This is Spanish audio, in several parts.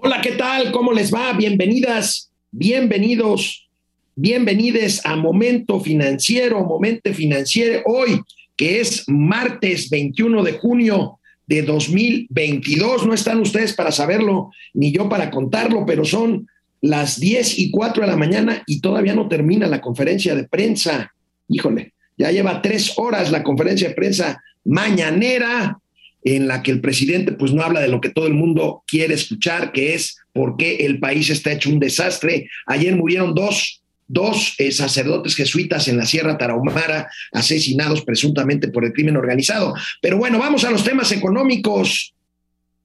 Hola, ¿qué tal? ¿Cómo les va? Bienvenidas, bienvenidos, bienvenides a Momento Financiero, Momento Financiero, hoy que es martes 21 de junio de 2022. No están ustedes para saberlo, ni yo para contarlo, pero son las 10 y 4 de la mañana y todavía no termina la conferencia de prensa. Híjole, ya lleva tres horas la conferencia de prensa mañanera en la que el presidente pues no habla de lo que todo el mundo quiere escuchar, que es por qué el país está hecho un desastre. Ayer murieron dos, dos eh, sacerdotes jesuitas en la Sierra Tarahumara, asesinados presuntamente por el crimen organizado. Pero bueno, vamos a los temas económicos.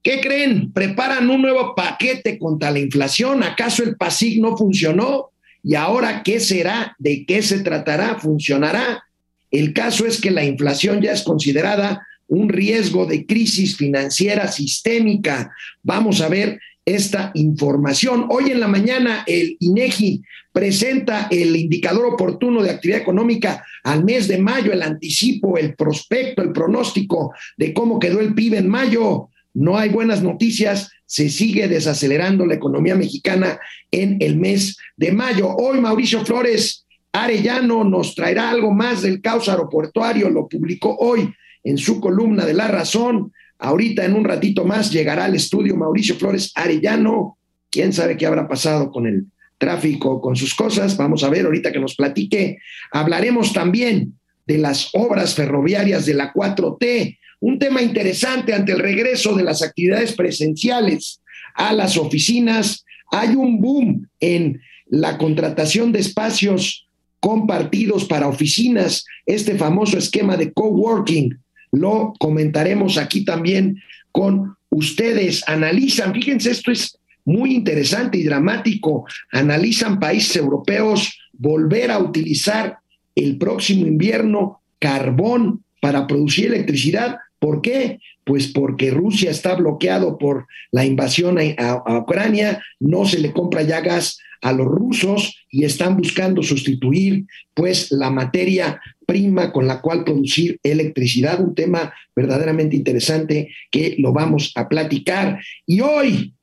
¿Qué creen? ¿Preparan un nuevo paquete contra la inflación? ¿Acaso el PASIC no funcionó? ¿Y ahora qué será? ¿De qué se tratará? ¿Funcionará? El caso es que la inflación ya es considerada un riesgo de crisis financiera sistémica. Vamos a ver esta información. Hoy en la mañana el INEGI presenta el indicador oportuno de actividad económica al mes de mayo, el anticipo, el prospecto, el pronóstico de cómo quedó el PIB en mayo. No hay buenas noticias, se sigue desacelerando la economía mexicana en el mes de mayo. Hoy Mauricio Flores Arellano nos traerá algo más del caos aeroportuario, lo publicó hoy en su columna de La Razón. Ahorita en un ratito más llegará al estudio Mauricio Flores Arellano. ¿Quién sabe qué habrá pasado con el tráfico, con sus cosas? Vamos a ver ahorita que nos platique. Hablaremos también de las obras ferroviarias de la 4T, un tema interesante ante el regreso de las actividades presenciales a las oficinas. Hay un boom en la contratación de espacios compartidos para oficinas, este famoso esquema de coworking lo comentaremos aquí también con ustedes. Analizan, fíjense, esto es muy interesante y dramático, analizan países europeos volver a utilizar el próximo invierno carbón para producir electricidad. ¿Por qué? Pues porque Rusia está bloqueado por la invasión a, Ucrania, no se le compra ya gas a los rusos y están buscando sustituir pues la materia prima con la cual producir electricidad, un tema verdaderamente interesante que lo vamos a platicar. Y hoy,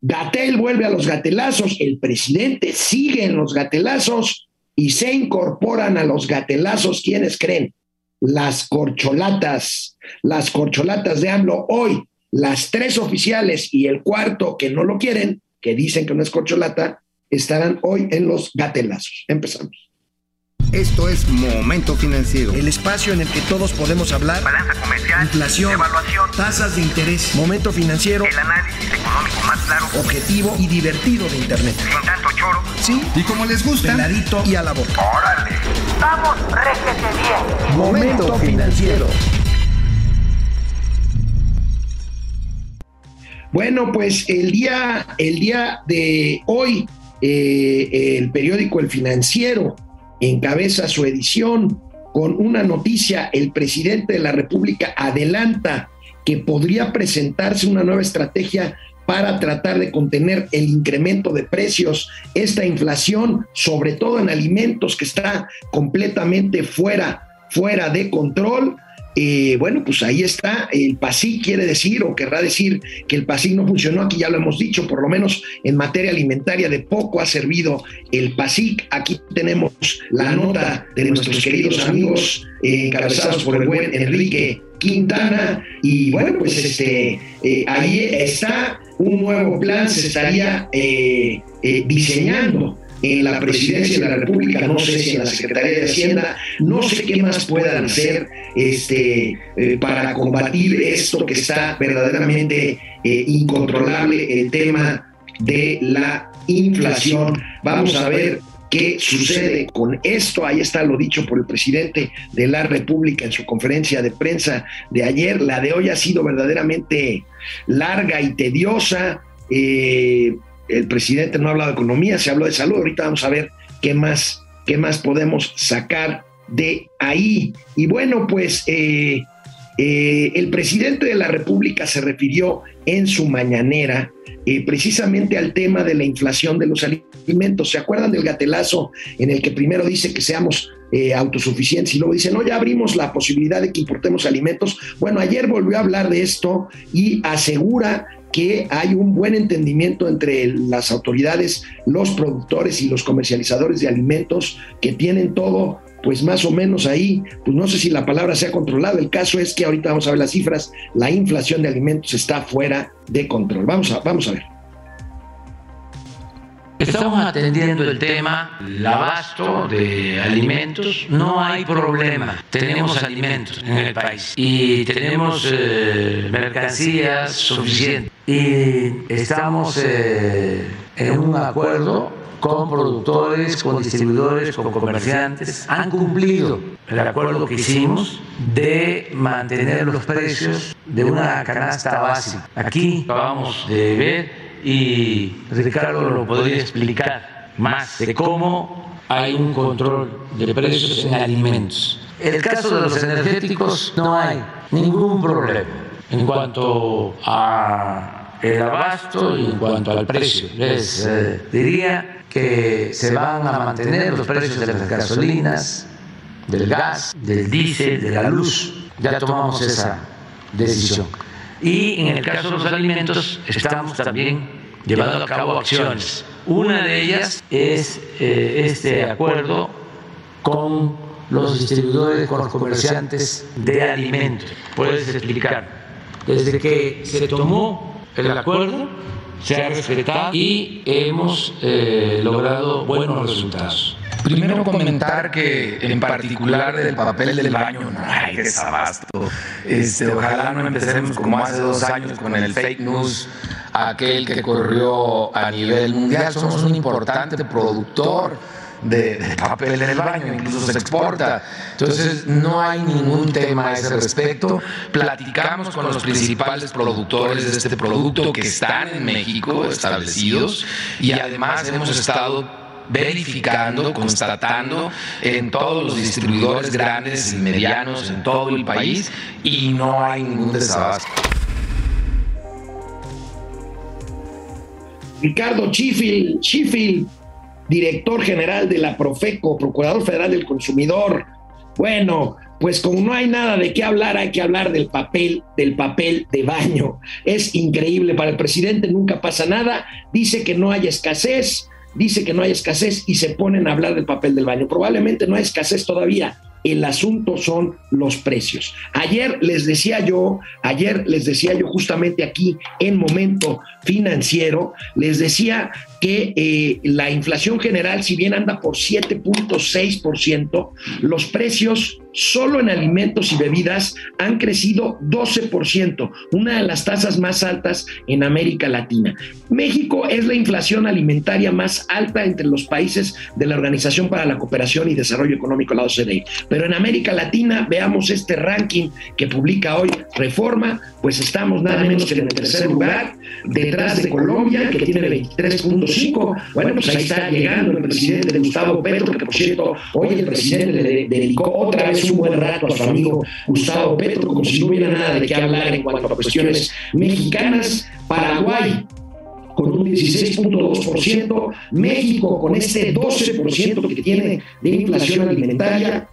Gatel vuelve a los gatelazos, el presidente sigue en los gatelazos y se incorporan a los gatelazos, ¿quiénes creen? Las corcholatas, las corcholatas de AMLO hoy, las tres oficiales y el cuarto que no lo quieren, que dicen que no es corcholata, estarán hoy en los gatelazos. Empezamos. Esto es Momento Financiero. El espacio en el que todos podemos hablar. Balanza comercial. Inflación. Evaluación. Tasas de interés. Momento Financiero. El análisis económico más claro. Objetivo y divertido de Internet. Sin tanto choro. Sí. Y como les gusta. Peladito y a la boca. ¡Órale! ¡Vamos, réjete bien! Momento Financiero. Bueno, pues el día, el día de hoy, eh, el periódico El Financiero encabeza su edición con una noticia, el presidente de la República adelanta que podría presentarse una nueva estrategia para tratar de contener el incremento de precios, esta inflación, sobre todo en alimentos que está completamente fuera, fuera de control eh, bueno, pues ahí está, el PASIC quiere decir o querrá decir que el PASIC no funcionó, aquí ya lo hemos dicho, por lo menos en materia alimentaria de poco ha servido el PASIC. Aquí tenemos la nota de nuestros queridos amigos eh, encabezados por el buen Enrique Quintana y bueno, pues este, eh, ahí está un nuevo plan, se estaría diseñando en la presidencia de la República, no sé si en la Secretaría de Hacienda, no sé qué más puedan hacer este, eh, para combatir esto que está verdaderamente eh, incontrolable, el tema de la inflación. Vamos a ver qué sucede con esto. Ahí está lo dicho por el presidente de la República en su conferencia de prensa de ayer. La de hoy ha sido verdaderamente larga y tediosa. Eh, el presidente no ha hablado de economía, se habló de salud. Ahorita vamos a ver qué más, qué más podemos sacar de ahí. Y bueno, pues eh, eh, el presidente de la República se refirió en su mañanera eh, precisamente al tema de la inflación de los alimentos. ¿Se acuerdan del gatelazo en el que primero dice que seamos autosuficientes y luego dice, no, ya abrimos la posibilidad de que importemos alimentos? Bueno, ayer volvió a hablar de esto y asegura que hay un buen entendimiento entre las autoridades, los productores y los comercializadores de alimentos que tienen todo pues más o menos ahí, pues no sé si la palabra se ha controlado. El caso es que ahorita vamos a ver las cifras, la inflación de alimentos está fuera de control. Vamos a, vamos a ver. Estamos atendiendo el tema, el abasto de alimentos, no hay problema. Tenemos alimentos en el país y tenemos eh, mercancías suficientes. Y estamos eh, en un acuerdo con productores, con distribuidores, con comerciantes. Han cumplido el acuerdo que hicimos de mantener los precios de una canasta básica. Aquí acabamos de ver y Ricardo lo podría explicar más de cómo hay un control de precios en alimentos. En el caso de los energéticos no hay ningún problema en cuanto a el abasto y en cuanto al precio. Les eh, diría que se van a mantener los precios de las gasolinas, del gas, del diésel, de la luz. Ya tomamos esa decisión. Y en el caso de los alimentos estamos también llevando a cabo acciones. Una de ellas es eh, este acuerdo con los distribuidores, con los comerciantes de alimentos. Puedes explicar. Desde que se tomó el acuerdo, se ha respetado y hemos eh, logrado buenos resultados. Primero comentar que en particular del papel del baño no hay desabasto. Este, ojalá no empecemos como hace dos años con el fake news, aquel que corrió a nivel mundial. Somos un importante productor de, papel en el baño, incluso se exporta. Entonces, no hay ningún tema a ese respecto. Platicamos con los principales productores de este producto que están en México establecidos y además hemos estado verificando, constatando en todos los distribuidores grandes y medianos en todo el país y no hay ningún desabasto. Ricardo Chifil, Chifil, director general de la Profeco, Procurador Federal del Consumidor. Bueno, pues como no hay nada de qué hablar, hay que hablar del papel, del papel de baño. Es increíble, para el presidente nunca pasa nada, dice que no hay escasez, dice que no hay escasez y se ponen a hablar del papel del baño. Probablemente no hay escasez todavía. El asunto son los precios. Ayer les decía yo, ayer les decía yo justamente aquí en momento financiero, les decía que eh, la inflación general, si bien anda por 7.6%, los precios solo en alimentos y bebidas han crecido 12%, una de las tasas más altas en América Latina. México es la inflación alimentaria más alta entre los países de la Organización para la Cooperación y Desarrollo Económico, la OCDE. Pero en América Latina, veamos este ranking que publica hoy Reforma, pues estamos nada menos que en el tercer lugar, detrás de Colombia, que tiene 23.5. Bueno, pues ahí está llegando el presidente Gustavo Petro, que por cierto, hoy el presidente le dedicó otra vez un buen rato a su amigo Gustavo Petro, como si no hubiera nada de qué hablar en cuanto a cuestiones mexicanas. Paraguay, con un 16.2%, México con este 12% que tiene de inflación alimentaria,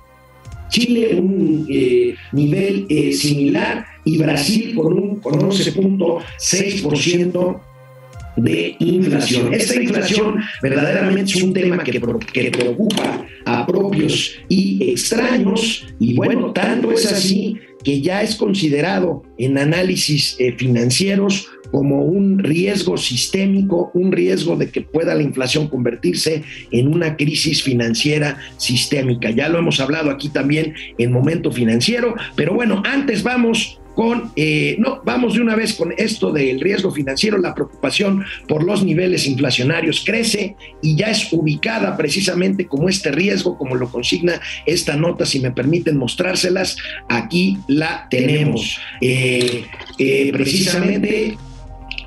Chile un eh, nivel eh, similar y Brasil con un con 11.6% de inflación. Esta inflación verdaderamente es un tema que, que, preocupa a propios y extraños y bueno, tanto es así que ya es considerado en análisis eh, financieros como un riesgo sistémico, un riesgo de que pueda la inflación convertirse en una crisis financiera sistémica. Ya lo hemos hablado aquí también en momento financiero, pero bueno, antes vamos con, eh, no, vamos de una vez con esto del riesgo financiero, la preocupación por los niveles inflacionarios crece y ya es ubicada precisamente como este riesgo, como lo consigna esta nota, si me permiten mostrárselas, aquí la tenemos. Eh, eh, precisamente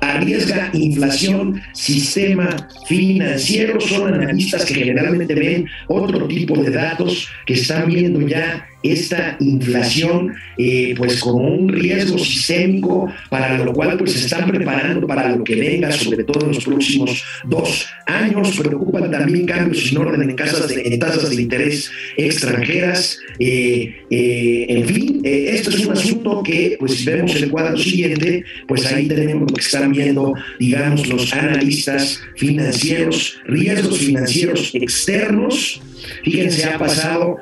arriesga inflación, sistema financiero. Son analistas que generalmente ven otro tipo de datos que están viendo ya esta inflación eh, pues como un riesgo sistémico para lo cual pues se están preparando para lo que venga, sobre todo en los próximos dos años. Preocupan también cambios sin orden en, casas de, tasas de interés extranjeras. Eh, eh, en fin, esto es un asunto que pues si vemos el cuadro siguiente, pues ahí tenemos que están viendo, digamos, los analistas financieros, riesgos financieros externos Fíjense, ha pasado,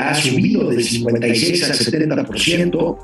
ha subido del 56 al 70%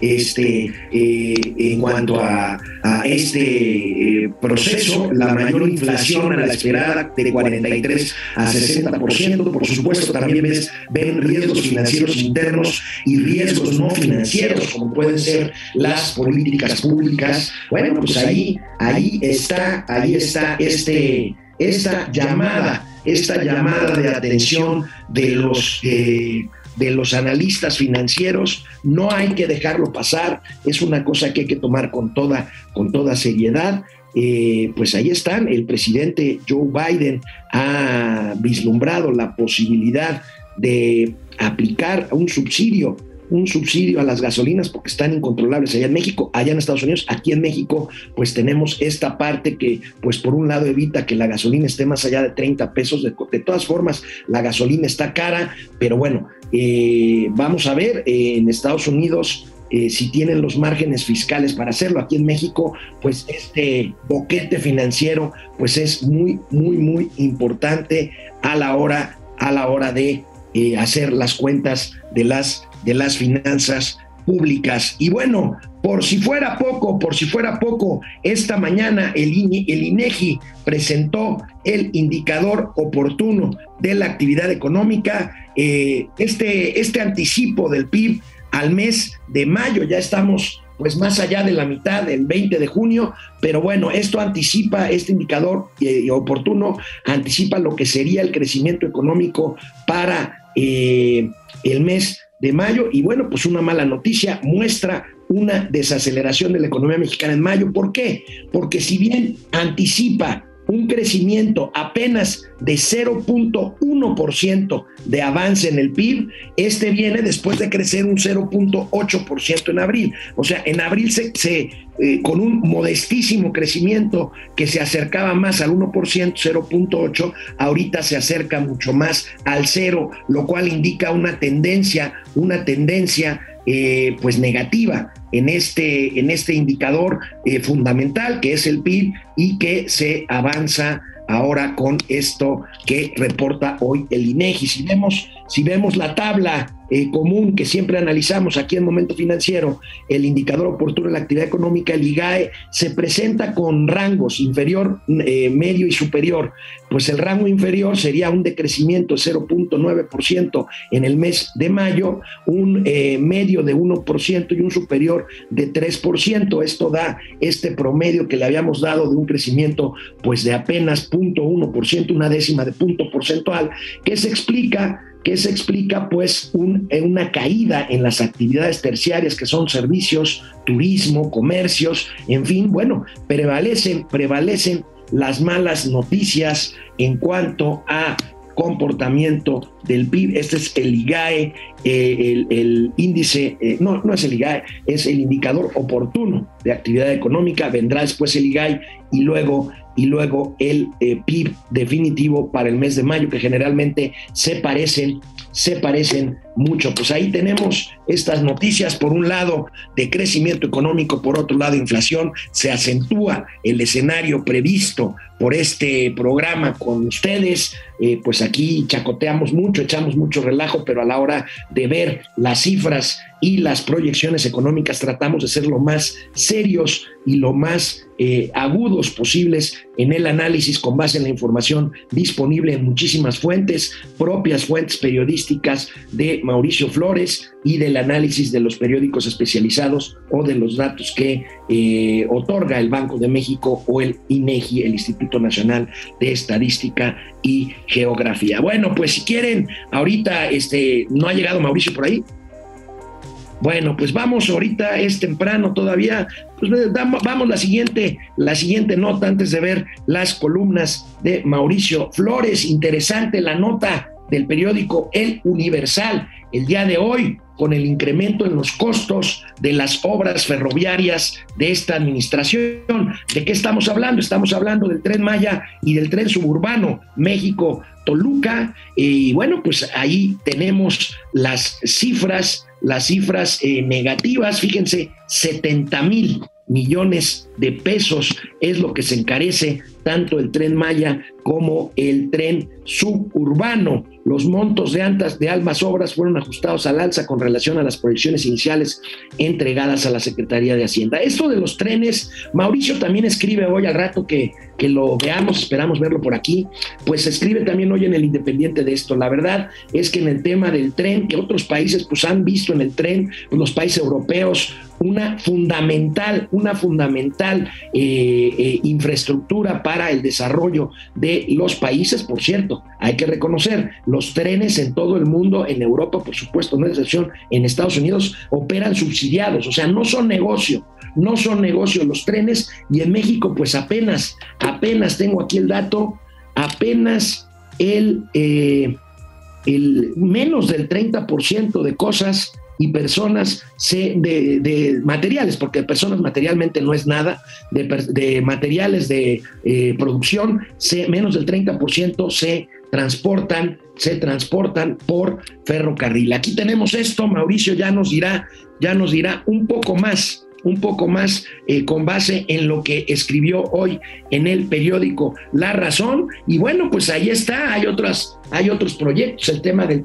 este, eh, en cuanto a, este eh, proceso, la mayor inflación a la esperada de 43 a 60%. Por supuesto, también ven riesgos financieros internos y riesgos no financieros, como pueden ser las políticas públicas. Bueno, pues ahí, ahí está, ahí está este, esta llamada esta llamada de atención de los, eh, de los analistas financieros, no hay que dejarlo pasar, es una cosa que hay que tomar con toda, con toda seriedad. Eh, pues ahí están, el presidente Joe Biden ha vislumbrado la posibilidad de aplicar un subsidio un subsidio a las gasolinas porque están incontrolables allá en México, allá en Estados Unidos, aquí en México, pues tenemos esta parte que, pues por un lado evita que la gasolina esté más allá de 30 pesos. De, todas formas, la gasolina está cara, pero bueno, eh, vamos a ver, eh, en Estados Unidos eh, si tienen los márgenes fiscales para hacerlo. Aquí en México, pues este boquete financiero, pues es muy, muy, muy importante a la hora, a la hora de hacer las cuentas de las de las finanzas públicas. Y bueno, por si fuera poco, por si fuera poco, esta mañana el, el INEGI presentó el indicador oportuno de la actividad económica, eh, este, este anticipo del PIB al mes de mayo, ya estamos pues más allá de la mitad, del 20 de junio, pero bueno, esto anticipa, este indicador eh, oportuno anticipa lo que sería el crecimiento económico para eh, el mes de mayo. Y bueno, pues una mala noticia muestra una desaceleración de la economía mexicana en mayo. ¿Por qué? Porque si bien anticipa un crecimiento apenas de 0.1% de avance en el PIB, este viene después de crecer un 0.8% en abril. O sea, en abril se, eh, con un modestísimo crecimiento que se acercaba más al 1%, 0.8, ahorita se acerca mucho más al cero, lo cual indica una tendencia, una tendencia eh, pues negativa en este, en este indicador eh, fundamental que es el PIB y que se avanza ahora con esto que reporta hoy el INEGI. Si vemos, si vemos la tabla eh, común que siempre analizamos aquí en Momento Financiero, el indicador oportuno de la actividad económica, el IGAE, se presenta con rangos inferior, eh, medio y superior. Pues el rango inferior sería un decrecimiento de 0.9% en el mes de mayo, un eh, medio de 1% y un superior de 3%. Esto da este promedio que le habíamos dado de un crecimiento pues de apenas 0.1%, una décima de punto porcentual, que se explica que se explica pues una caída en las actividades terciarias que son servicios, turismo, comercios, en fin, bueno, prevalecen, prevalecen las malas noticias en cuanto a comportamiento del PIB. Este es el IGAE, eh, el, índice, eh, no, no es el IGAE, es el indicador oportuno de actividad económica. Vendrá después el IGAE y luego y luego el eh, PIB definitivo para el mes de mayo, que generalmente se parecen, se parecen mucho. Pues ahí tenemos estas noticias, por un lado, de crecimiento económico, por otro lado, inflación, se acentúa el escenario previsto por este programa con ustedes, eh, pues aquí chacoteamos mucho, echamos mucho relajo, pero a la hora de ver las cifras y las proyecciones económicas tratamos de ser lo más serios y lo más eh, agudos posibles en el análisis con base en la información disponible en muchísimas fuentes, propias fuentes periodísticas de Mauricio Flores y del análisis de los periódicos especializados o de los datos que eh, otorga el Banco de México o el INEGI, el Instituto Nacional de Estadística y Geografía. Bueno, pues si quieren, ahorita este, no ha llegado Mauricio por ahí. Bueno, pues vamos ahorita, es temprano todavía, pues vamos la siguiente, la siguiente nota antes de ver las columnas de Mauricio Flores. Interesante la nota del periódico El Universal. El día de hoy, con el incremento en los costos de las obras ferroviarias de esta administración. ¿De qué estamos hablando? Estamos hablando del tren Maya y del tren suburbano México-Toluca. Y bueno, pues ahí tenemos las cifras, las cifras eh, negativas. Fíjense, 70 mil millones de pesos es lo que se encarece tanto el tren Maya como el tren suburbano. Los montos de, antas, de almas obras fueron ajustados al alza con relación a las proyecciones iniciales entregadas a la Secretaría de Hacienda. Esto de los trenes, Mauricio también escribe hoy al rato que, que lo veamos, esperamos verlo por aquí, pues escribe también hoy en el Independiente de esto. La verdad es que en el tema del tren, que otros países pues han visto en el tren, los países europeos, una fundamental, una fundamental eh, eh, infraestructura para el desarrollo de los países. Por cierto, hay que reconocer, los trenes en todo el mundo, en Europa, por supuesto, no es excepción, en Estados Unidos, operan subsidiados, o sea, no son negocio, no son negocio los trenes y en México, pues apenas, apenas tengo aquí el dato, apenas el, eh, el menos del 30% de cosas y personas de, materiales, porque personas materialmente no es nada, de, materiales de eh, producción, menos del 30% se transportan, se transportan por ferrocarril. Aquí tenemos esto, Mauricio ya nos dirá, ya nos dirá un poco más un poco más eh, con base en lo que escribió hoy en el periódico La Razón. Y bueno, pues ahí está, hay otras, hay otros proyectos, el tema del,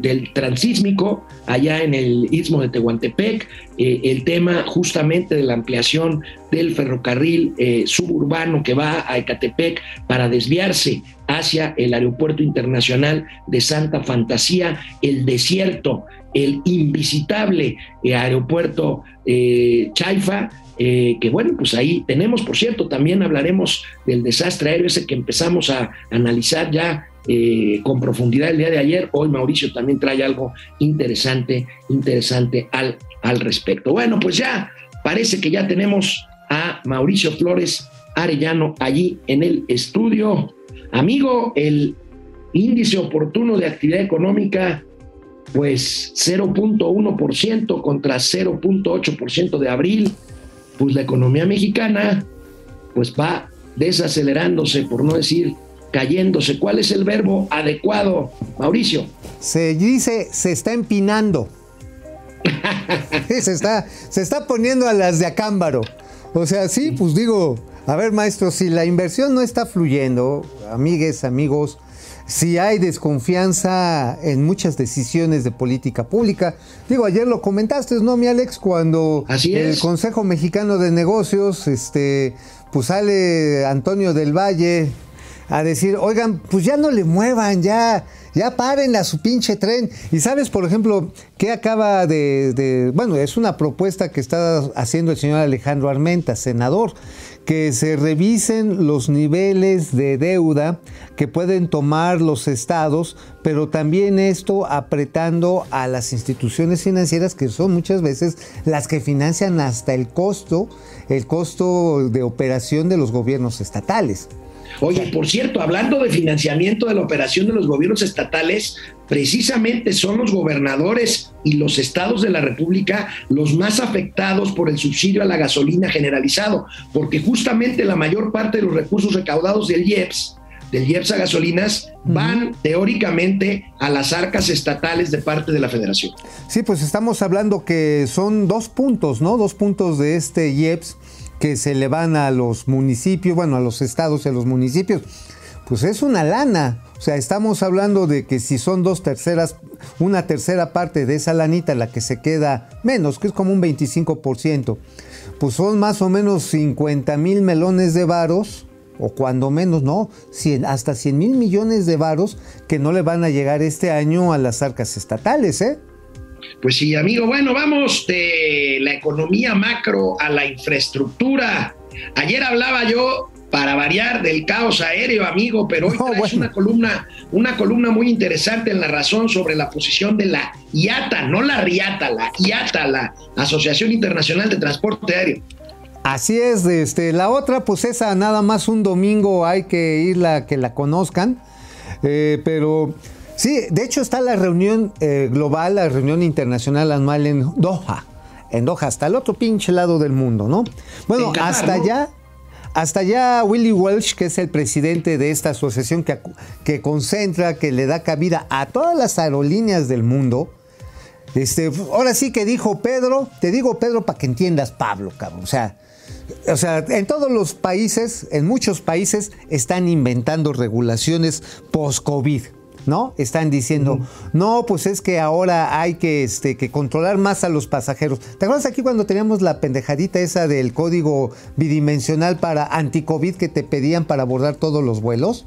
del transísmico allá en el istmo de Tehuantepec, eh, el tema justamente de la ampliación del ferrocarril eh, suburbano que va a Ecatepec para desviarse hacia el aeropuerto internacional de Santa Fantasía, el desierto el invisitable eh, aeropuerto eh, Chaifa, eh, que bueno, pues ahí tenemos, por cierto, también hablaremos del desastre aéreo ese que empezamos a analizar ya con profundidad el día de ayer. Hoy Mauricio también trae algo interesante, interesante al, al respecto. Bueno, pues ya parece que ya tenemos a Mauricio Flores Arellano allí en el estudio. Amigo, el índice oportuno de actividad económica pues 0.1% contra 0.8% de abril, pues la economía mexicana pues va desacelerándose, por no decir cayéndose. ¿Cuál es el verbo adecuado, Mauricio? Se dice, se está empinando. se, está, se está poniendo a las de acámbaro. O sea, sí, pues digo, a ver, maestro, si la inversión no está fluyendo, amigues, amigos, si hay desconfianza en muchas decisiones de política pública. Digo, ayer lo comentaste, ¿no, mi Alex? Cuando el Consejo Mexicano de Negocios, este, pues sale Antonio del Valle a decir, oigan, pues ya no le muevan, ya, ya paren a su pinche tren. Y sabes, por ejemplo, que acaba de, de, bueno, es una propuesta que está haciendo el señor Alejandro Armenta, senador, que se revisen los niveles de deuda que pueden tomar los estados, pero también esto apretando a las instituciones financieras que son muchas veces las que financian hasta el costo, el costo de operación de los gobiernos estatales. Oye, por cierto, hablando de financiamiento de la operación de los gobiernos estatales, precisamente son los gobernadores y los estados de la República los más afectados por el subsidio a la gasolina generalizado, porque justamente la mayor parte de los recursos recaudados del IEPS, del IEPS a gasolinas, van teóricamente a las arcas estatales de parte de la federación. Sí, pues estamos hablando que son dos puntos, ¿no? Dos puntos de este IEPS que se le van a los municipios, bueno, a los estados y a los municipios, pues es una lana. O sea, estamos hablando de que si son dos terceras, una tercera parte de esa lanita la que se queda menos, que es como un 25%, pues son más o menos 50 mil melones de varos, o cuando menos, no, hasta 100 mil millones de varos que no le van a llegar este año a las arcas estatales, ¿eh? Pues sí, amigo, bueno, vamos de la economía macro a la infraestructura. Ayer hablaba yo para variar del caos aéreo, amigo, pero hoy es una columna, una columna muy interesante en la razón sobre la posición de la IATA, no la RIATA, la IATA, la Asociación Internacional de Transporte Aéreo. Así es, este, la otra, pues esa nada más un domingo hay que irla que la conozcan, eh, pero Sí, de hecho está la reunión eh, global, la reunión internacional anual en Doha. En Doha, hasta el otro pinche lado del mundo, ¿no? Bueno, Qatar, hasta ¿no? allá, hasta allá Willy Welch, que es el presidente de esta asociación que, que concentra, que le da cabida a todas las aerolíneas del mundo. Este, ahora sí que dijo Pedro, te digo Pedro para que entiendas Pablo, cabrón. O sea, o sea, en todos los países, en muchos países, están inventando regulaciones post-COVID. ¿No? Están diciendo, no, pues es que ahora hay que, este, que controlar más a los pasajeros. ¿Te acuerdas aquí cuando teníamos la pendejadita esa del código bidimensional para anti-COVID que te pedían para abordar todos los vuelos?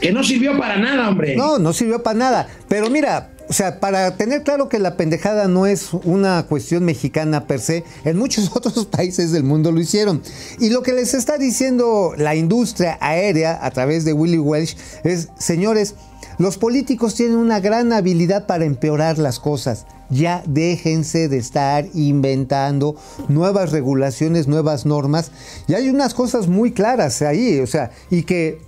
Que no sirvió para nada, hombre. No, no sirvió para nada. Pero mira, o sea, para tener claro que la pendejada no es una cuestión mexicana per se, en muchos otros países del mundo lo hicieron. Y lo que les está diciendo la industria aérea a través de Willy Welch es, señores, los políticos tienen una gran habilidad para empeorar las cosas. Ya déjense de estar inventando nuevas regulaciones, nuevas normas. Y hay unas cosas muy claras ahí, o sea, y que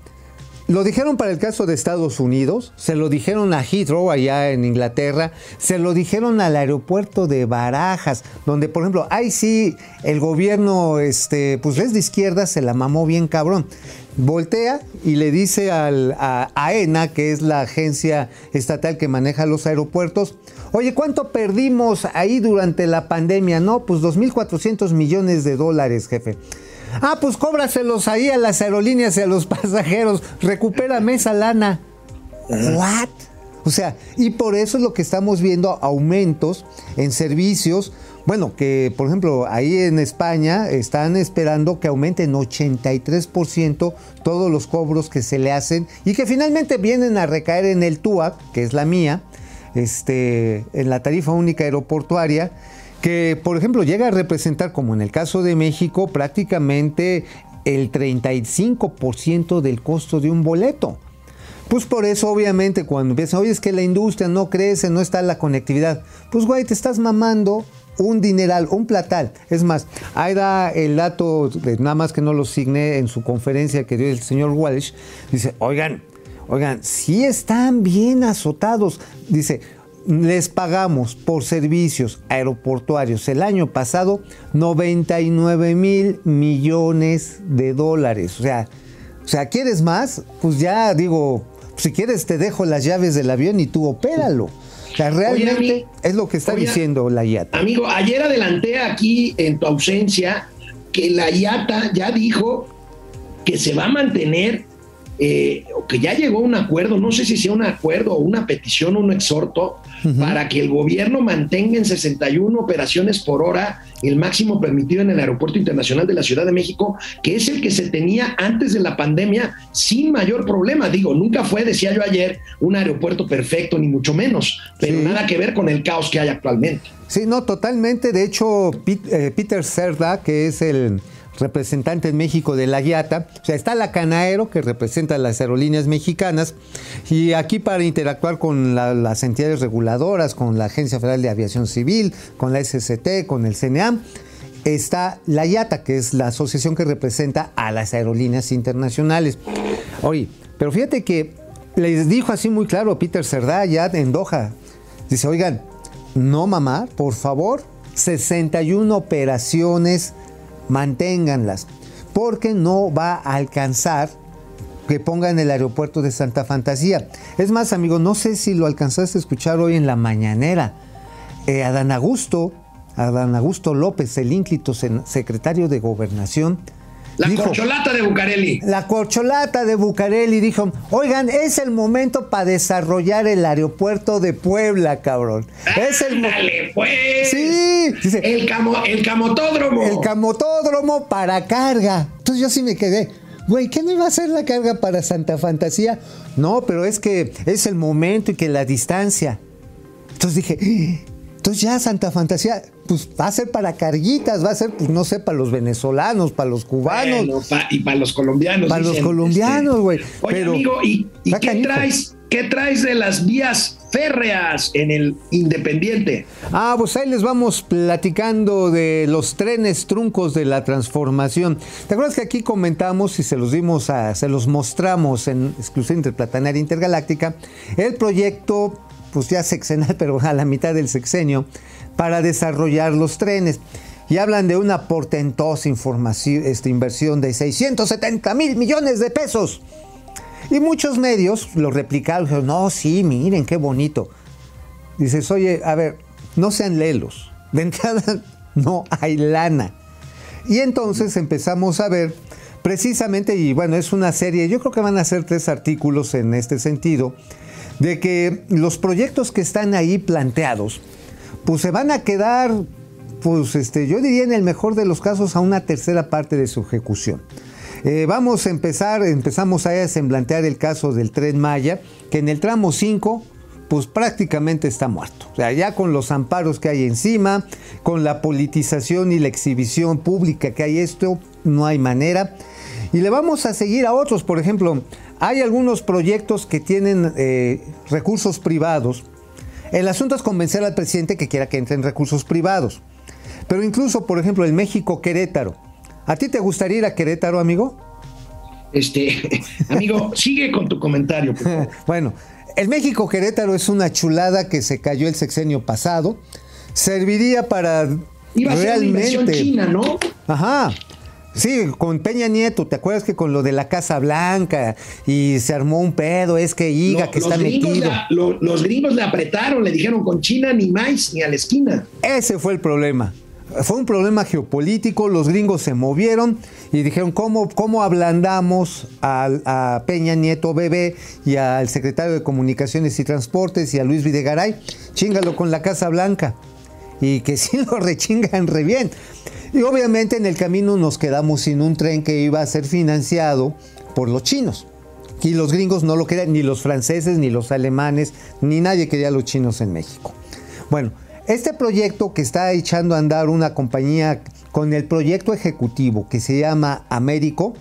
lo dijeron para el caso de Estados Unidos, se lo dijeron a Heathrow allá en Inglaterra, se lo dijeron al aeropuerto de Barajas, donde por ejemplo, ahí sí el gobierno, este, pues es de izquierda, se la mamó bien cabrón. Voltea y le dice al, a AENA, que es la agencia estatal que maneja los aeropuertos, oye, ¿cuánto perdimos ahí durante la pandemia? No, pues 2.400 millones de dólares, jefe. Ah, pues cóbraselos ahí a las aerolíneas y a los pasajeros. Recupérame esa lana. ¿What? O sea, y por eso es lo que estamos viendo aumentos en servicios. Bueno, que por ejemplo ahí en España están esperando que aumenten 83% todos los cobros que se le hacen y que finalmente vienen a recaer en el TUAC, que es la mía, este, en la tarifa única aeroportuaria que por ejemplo llega a representar, como en el caso de México, prácticamente el 35% del costo de un boleto. Pues por eso obviamente cuando empiezan, oye, es que la industria no crece, no está la conectividad, pues güey, te estás mamando un dineral, un platal. Es más, ahí da el dato, nada más que no lo signé en su conferencia que dio el señor Walsh, dice, oigan, oigan, sí están bien azotados. Dice, les pagamos por servicios aeroportuarios el año pasado 99 mil millones de dólares. O sea, o sea, ¿quieres más? Pues ya digo, si quieres te dejo las llaves del avión y tú opéralo. O sea, realmente Oye, es lo que está oye, diciendo la IATA. Amigo, ayer adelanté aquí en tu ausencia que la IATA ya dijo que se va a mantener, eh, que ya llegó a un acuerdo, no sé si sea un acuerdo o una petición o un exhorto, para que el gobierno mantenga en 61 operaciones por hora el máximo permitido en el Aeropuerto Internacional de la Ciudad de México, que es el que se tenía antes de la pandemia sin mayor problema. Digo, nunca fue, decía yo ayer, un aeropuerto perfecto, ni mucho menos, pero Sí. nada que ver con el caos que hay actualmente. Sí, no, totalmente. De hecho, eh, Peter Cerda, que es el representante en México de la IATA, o sea, está la Canaero, que representa las aerolíneas mexicanas, y aquí para interactuar con la- las entidades reguladoras, con la Agencia Federal de Aviación Civil, con la SCT, con el CNEAM, está la IATA, que es la asociación que representa a las aerolíneas internacionales. Oye, pero fíjate que les dijo así muy claro Peter Cerdá ya en Doha, dice, oigan, no mamar, por favor, 61 operaciones, manténganlas, porque no va a alcanzar que pongan el aeropuerto de Santa Fantasía. Es más, amigo, no sé si lo alcanzaste a escuchar hoy en la mañanera. Eh, Adán Augusto, Adán Augusto López, el ínclito secretario de Gobernación, La dijo- corcholata de Bucareli. la corcholata de Bucareli dijo, oigan, es el momento para desarrollar el aeropuerto de Puebla, cabrón. Es el Dale, pues. Sí, dice, El, camo, el camotódromo. el camotódromo para carga. Entonces yo sí me quedé, güey, ¿qué no iba a ser la carga para Santa Fantasía? No, pero es que es el momento y que la distancia. Entonces dije, entonces ya Santa Fantasía, pues va a ser para carguitas, va a ser, pues no sé, para los venezolanos, para los cubanos. Bueno, pa- y para los colombianos. Para los colombianos, este, güey, Oye, pero- amigo, ¿y, qué traes? ¿Qué traes de las vías férreas en el Independiente. Ah, pues ahí les vamos platicando de los trenes truncos de la transformación. ¿Te acuerdas que aquí comentamos y se los dimos a, se los mostramos en exclusiva interplatanaria intergaláctica, el proyecto, pues ya sexenal, pero a la mitad del sexenio, para desarrollar los trenes. Y hablan de una portentosa información, esta inversión de 670 mil millones de pesos. Y muchos medios lo replicaron, dijeron, no, sí, miren, qué bonito. Dices, oye, a ver, no sean lelos. De entrada, no hay lana. Y entonces empezamos a ver, precisamente, y bueno, es una serie, yo creo que van a ser tres artículos en este sentido, de que los proyectos que están ahí planteados, pues se van a quedar, pues este, yo diría en el mejor de los casos, a una tercera parte de su ejecución. Eh, vamos a empezar, empezamos a semblantear el caso del tren Maya, que en el tramo 5 pues prácticamente está muerto. O sea, ya con los amparos que hay encima, con la politización y la exhibición pública que hay esto, no hay manera. Y le vamos a seguir a otros, por ejemplo, hay algunos proyectos que tienen eh, recursos privados. El asunto es convencer al presidente que quiera que entren recursos privados. Pero incluso, por ejemplo, el México Querétaro, ¿A ti te gustaría ir a Querétaro, amigo? Este, amigo, sigue con tu comentario. Por favor. bueno, el México Querétaro es una chulada que se cayó el sexenio pasado. Serviría para Iba a ser una inversión realmente. china, ¿no? Ajá. Sí, con Peña Nieto, ¿te acuerdas que con lo de la Casa Blanca y se armó un pedo? Es que Iga Lo- que está metido. la- lo- los gringos le apretaron, le dijeron con China ni más ni a la esquina. Ese fue el problema. Fue un problema geopolítico, los gringos se movieron y dijeron, ¿cómo, cómo ablandamos a, Peña Nieto Bebé y al secretario de Comunicaciones y Transportes y a Luis Videgaray? Chingalo con la Casa Blanca. Y que sí lo rechingan re bien. Y obviamente en el camino nos quedamos sin un tren que iba a ser financiado por los chinos. Y los gringos no lo querían, ni los franceses, ni los alemanes, ni nadie quería a los chinos en México. Bueno, este proyecto que está echando a andar una compañía con el proyecto ejecutivo que se llama Américo,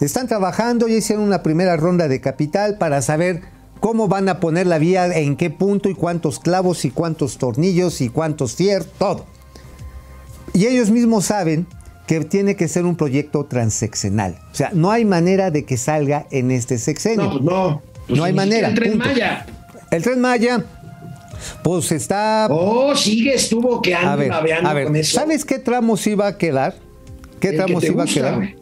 están trabajando, ya hicieron una primera ronda de capital para saber cómo van a poner la vía, en qué punto y cuántos clavos y cuántos tornillos y cuántos fier, todo. Y ellos mismos saben que tiene que ser un proyecto transeccional. O sea, no hay manera de que salga en este sexenio. No, pues no. Pues No hay manera, El Tren punto. Maya. El tren Maya, pues está Oh, sigue, estuvo que A ver, a ver, con eso. ¿sabes qué tramo sí va a quedar? ¿Qué El tramo sí va a quedar?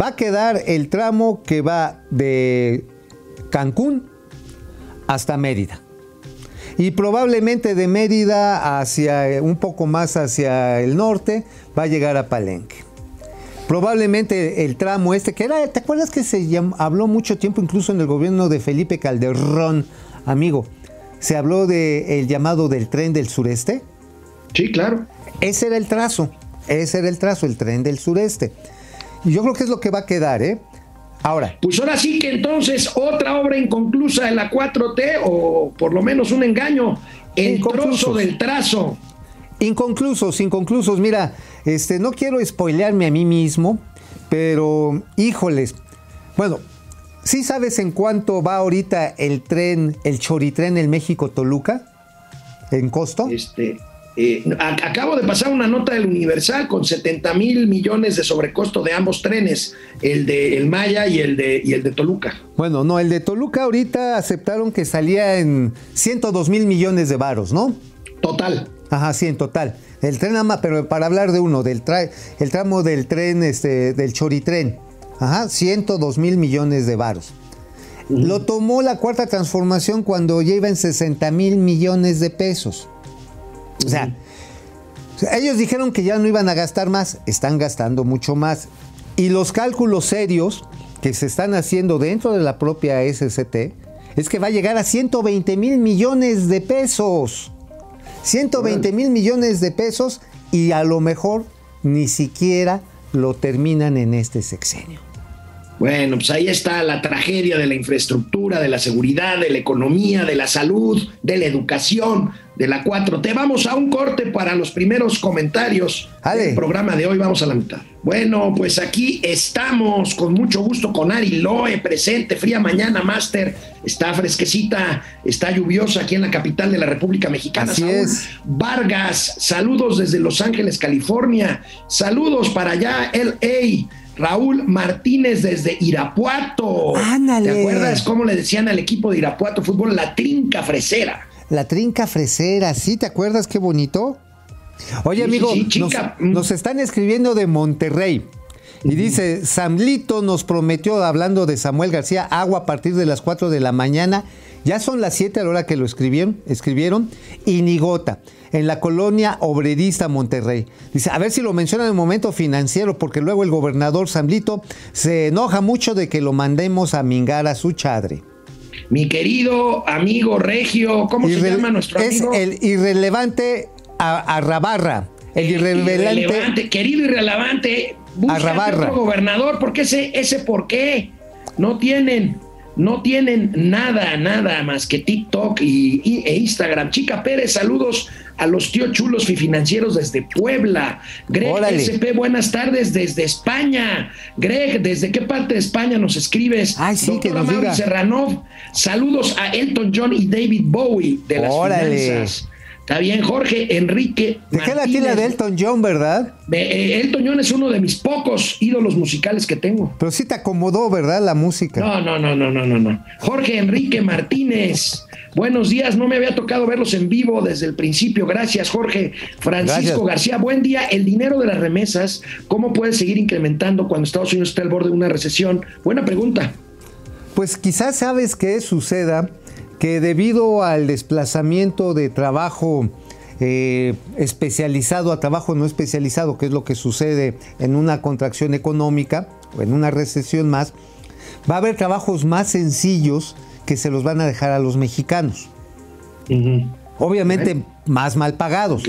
Va a quedar el tramo que va de Cancún hasta Mérida. Y probablemente de Mérida hacia eh, un poco más hacia el norte va a llegar a Palenque. Probablemente el tramo este, que era, ¿te acuerdas que se llam- habló mucho tiempo incluso en el gobierno de Felipe Calderón, amigo? Se habló del llamado del tren del sureste. Sí, claro. Ese era el trazo, ese era el trazo, el tren del sureste. Y yo creo que es lo que va a quedar, ¿eh? Ahora, Pues ahora sí que entonces otra obra inconclusa de la 4T o por lo menos un engaño. El trozo del trazo. inconclusos, inconclusos, mira, este, no quiero spoilearme a mí mismo, pero híjoles, bueno, ¿sí sabes en cuánto va ahorita el tren, el choritren el México-Toluca? ¿En costo? Este, eh, a- acabo de pasar una nota del Universal con 70 mil millones de sobrecosto de ambos trenes, el de el Maya y el de, y el de Toluca. Bueno, no, el de Toluca ahorita aceptaron que salía en 102 mil millones de varos, ¿no? Total. Ajá, sí, en total. El tren ama, pero para hablar de uno, del tra- el tramo del tren, este, del choritren. Ajá, 102 mil millones de varos. Lo tomó la cuarta transformación cuando ya iba en 60 mil millones de pesos. O sea, ellos dijeron que ya no iban a gastar más, están gastando mucho más. Y los cálculos serios que se están haciendo dentro de la propia SCT es que va a llegar a 120 mil millones de pesos. 120 mil millones de pesos y a lo mejor ni siquiera lo terminan en este sexenio. Bueno, pues ahí está la tragedia de la infraestructura, de la seguridad, de la economía, de la salud, de la educación, de la 4T. Vamos a un corte para los primeros comentarios Ale. del programa de hoy. Vamos a la mitad. Bueno, pues aquí estamos con mucho gusto con Ari Loe presente. Fría mañana, Master. Está fresquecita, está lluviosa aquí en la capital de la República Mexicana. Así Saúl es. Vargas, saludos desde Los Ángeles, California. Saludos para allá, LA. Raúl Martínez desde Irapuato. Ándale. ¿Te acuerdas cómo le decían al equipo de Irapuato Fútbol la trinca fresera? La trinca fresera, ¿sí te acuerdas qué bonito? Oye, Sí, amigo, sí, sí, nos, chica. Mm. nos están escribiendo de Monterrey. Y dice, Samlito nos prometió, hablando de Samuel García, agua a partir de las 4 de la mañana. Ya son las 7 a la hora que lo escribieron, escribieron. Y Nigota, en la colonia obrerista Monterrey. Dice, a ver si lo menciona en el momento financiero, porque luego el gobernador Samlito se enoja mucho de que lo mandemos a mingar a su chadre. Mi querido amigo Regio, ¿cómo se llama nuestro es amigo? el irrelevante a, Arrabarra. El irrelevante. Irrelevante, querido irrelevante, Arrabarra. otro gobernador, porque ese, ese por qué no tienen, no tienen nada, nada más que TikTok y, y- e Instagram. Chica Pérez, saludos a los tíos chulos y financieros desde Puebla. Greg Órale. SP, buenas tardes desde España. Greg, ¿desde qué parte de España nos escribes? Ay, sí, que nos Mauri diga. Serranov, saludos a Elton John y David Bowie de las Órale. finanzas. Está bien, Jorge Enrique. Aquí la Martínez. de Elton John, ¿verdad? Eh, Elton John es uno de mis pocos ídolos musicales que tengo. Pero sí te acomodó, ¿verdad? La música. No, no, no, no, no, no, no. Jorge Enrique Martínez. Buenos días, no me había tocado verlos en vivo desde el principio. Gracias, Jorge. Francisco Gracias. García, buen día. El dinero de las remesas, ¿cómo puede seguir incrementando cuando Estados Unidos está al borde de una recesión? Buena pregunta. Pues quizás sabes que suceda que debido al desplazamiento de trabajo eh, especializado a trabajo no especializado, que es lo que sucede en una contracción económica o en una recesión más, va a haber trabajos más sencillos que se los van a dejar a los mexicanos. Obviamente más mal pagados.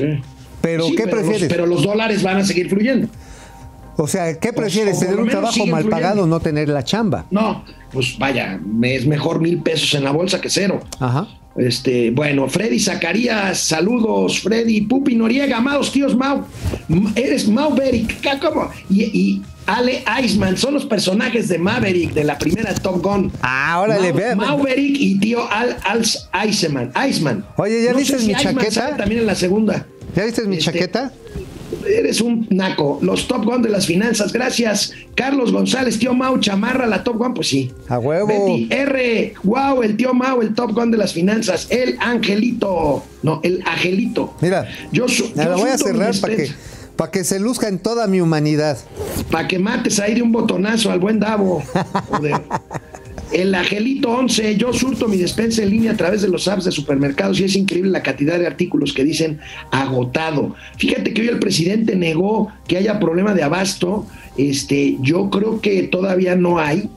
Pero Sí, ¿qué prefieres? pero los dólares van a seguir fluyendo. O sea, ¿qué prefieres? o por ¿Tener un trabajo mal pagado o no tener la chamba? No, pues vaya, es mejor mil pesos en la bolsa que cero. Ajá. Este, bueno, Freddy Zacarías, saludos, Freddy, Pupi Noriega, amados tíos Mau, eres Maverick, ¿qué- ¿cómo? Y, y Ale Iceman, son los personajes de Maverick de la primera Top Gun. Ah, órale, Mau- ve- Maverick y tío Al, Al Iceman, Iceman. Oye, ¿ya No viste si mi chaqueta? también en la segunda. ¿Ya viste mi Este, chaqueta? Eres un naco. Los Top Gun de las finanzas. Gracias. Carlos González, tío Mau, chamarra, la Top Gun. Pues sí. A huevo. Betty R. Wow, el tío Mau, el Top Gun de las finanzas. El angelito. No, el angelito. Mira, yo, su- la yo voy a cerrar para que, para que se luzca en toda mi humanidad. Para que mates ahí de un botonazo al buen Davo. Joder. El Angelito 11, yo surto mi despensa en línea a través de los apps de supermercados y es increíble la cantidad de artículos que dicen agotado. Fíjate que hoy el presidente negó que haya problema de abasto. Este, yo creo que todavía no hay,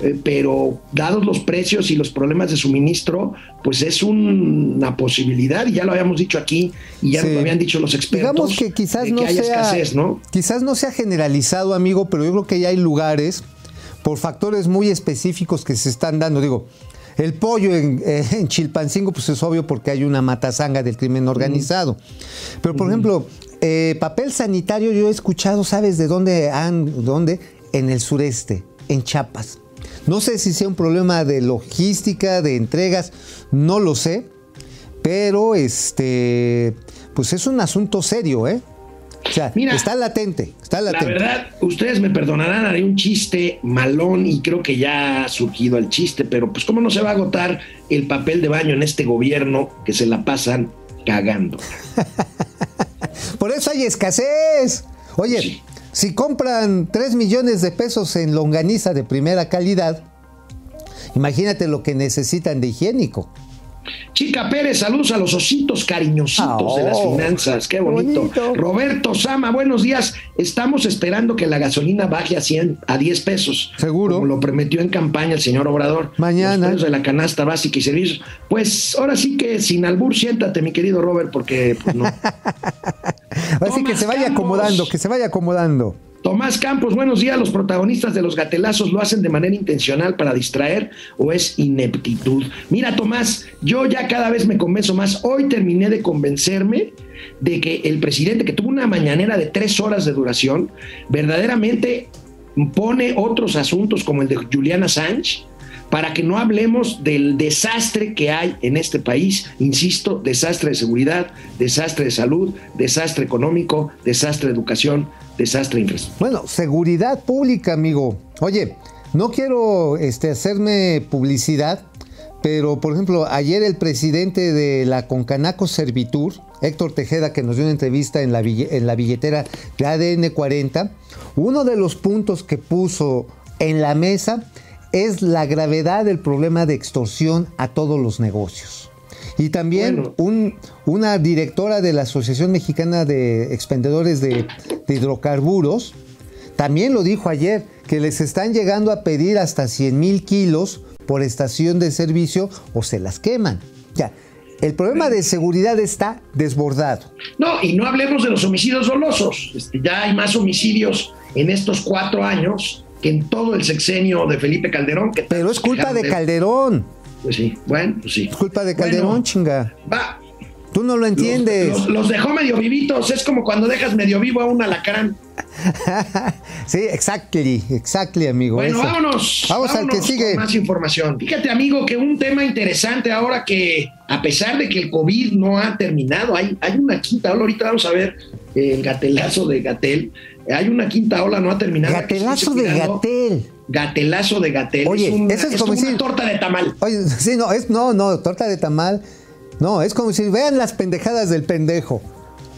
eh, pero dados los precios y los problemas de suministro, pues es un- una posibilidad y ya lo habíamos dicho aquí y ya Sí. lo habían dicho los expertos. Digamos que quizás no haya sea escasez, ¿no? quizás no sea generalizado, amigo, pero yo creo que ya hay lugares por factores muy específicos que se están dando. Digo, el pollo en, eh, en Chilpancingo, pues es obvio porque hay una matazanga del crimen organizado. Pero, por ejemplo, eh, papel sanitario, yo he escuchado, ¿sabes de dónde han, dónde? En el sureste, en Chiapas. No sé si sea un problema de logística, de entregas, no lo sé, pero este, pues es un asunto serio, ¿eh? O sea, Mira, está latente, está La verdad, ustedes me perdonarán, haré un chiste malón y creo que ya ha surgido el chiste, pero pues cómo no se va a agotar el papel de baño en este gobierno que se la pasan cagando. Por eso hay escasez. Oye, Sí. si compran 3 millones de pesos en longaniza de primera calidad, imagínate lo que necesitan de higiénico. Chica Pérez, saludos a los ositos cariñositos de las Oh, finanzas. Qué bonito. bonito. Roberto Sama, buenos días. Estamos esperando que la gasolina baje a 100, a 10 pesos. Seguro. Como lo prometió en campaña el señor Obrador. Mañana. Los de la canasta básica y servicios. Pues ahora sí que sin albur, siéntate, mi querido Robert, porque pues no. Así que se vaya Campos. acomodando, que se vaya acomodando. Tomás Campos, buenos días. ¿Los protagonistas de los gatelazos lo hacen de manera intencional para distraer o es ineptitud? Mira, Tomás, yo ya cada vez me convenzo más. Hoy terminé de convencerme de que el presidente, que tuvo una mañanera de tres horas de duración, verdaderamente pone otros asuntos como el de Juliana Sánchez para que no hablemos del desastre que hay en este país, insisto, desastre de seguridad, desastre de salud, desastre económico, desastre de educación, desastre de infraestructura. Bueno, seguridad pública, amigo. Oye, no quiero este, hacerme publicidad, pero por ejemplo, ayer el presidente de la Concanaco Servitur, Héctor Tejeda, que nos dio una entrevista en la, en la billetera de ADN 40, uno de los puntos que puso en la mesa es la gravedad del problema de extorsión a todos los negocios. Y también un, una directora de la Asociación Mexicana de Expendedores de, de, Hidrocarburos también lo dijo ayer, que les están llegando a pedir hasta 100 mil kilos por estación de servicio o se las queman. Ya, el problema de seguridad está desbordado. No, y no hablemos de los homicidios dolosos. Este, ya hay más homicidios en estos cuatro años que en todo el sexenio de Felipe Calderón. Que Pero es culpa de Calderón. Pues sí, bueno, pues sí. Es culpa de Calderón, Bueno, chinga. Va. Tú no lo entiendes. Los, los- los dejó medio vivitos. Es como cuando dejas medio vivo a un alacrán. sí, exactly, exactly, amigo. Bueno, eso. vámonos. Vamos al que vámonos sigue. con más información. Fíjate, amigo, que un tema interesante ahora que, a pesar de que el COVID no ha terminado, hay, hay una quinta ola. Ahorita vamos a ver eh, el gatelazo de Gatel. Hay una quinta ola, no ha terminado. Gatelazo de. Gatel. Gatelazo de Gatel. Oye, es, un- eso es es como una decir- torta de tamal. Oye, sí, no, es, no, no, torta de tamal. No, es como si vean las pendejadas del pendejo.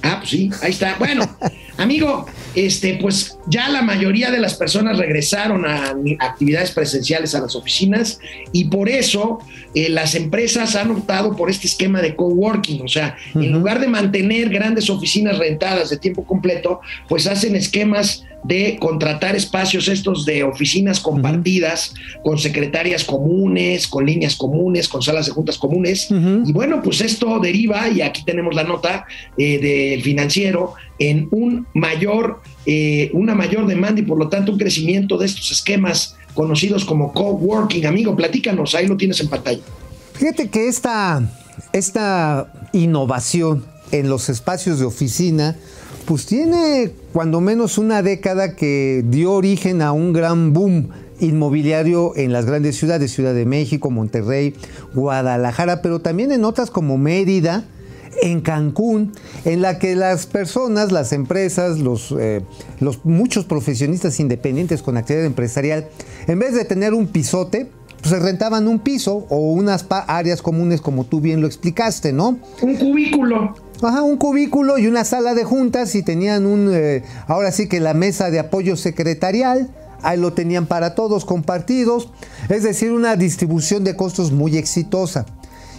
Ah, pues sí, ahí está. Bueno, amigo, este, pues ya la mayoría de las personas regresaron a actividades presenciales a las oficinas y por eso eh, las empresas han optado por este esquema de coworking. O sea, en lugar de mantener grandes oficinas rentadas de tiempo completo, pues hacen esquemas de contratar espacios estos de oficinas compartidas con secretarias comunes, con líneas comunes, con salas de juntas comunes. Y bueno, pues esto deriva, y aquí tenemos la nota eh, del financiero, en un mayor, eh, una mayor demanda y por lo tanto un crecimiento de estos esquemas conocidos como coworking. Amigo, platícanos, ahí lo tienes en pantalla. Fíjate que esta, esta innovación en los espacios de oficina, pues tiene cuando menos una década que dio origen a un gran boom inmobiliario en las grandes ciudades, Ciudad de México, Monterrey, Guadalajara, pero también en otras como Mérida, en Cancún, en la que las personas, las empresas, los, eh, los muchos profesionistas independientes con actividad empresarial, en vez de tener un pisote, pues se rentaban un piso o unas áreas comunes como tú bien lo explicaste, ¿no? Un cubículo. Ajá, un cubículo y una sala de juntas y tenían un, eh, ahora sí que la mesa de apoyo secretarial, ahí lo tenían para todos compartidos, es decir, una distribución de costos muy exitosa.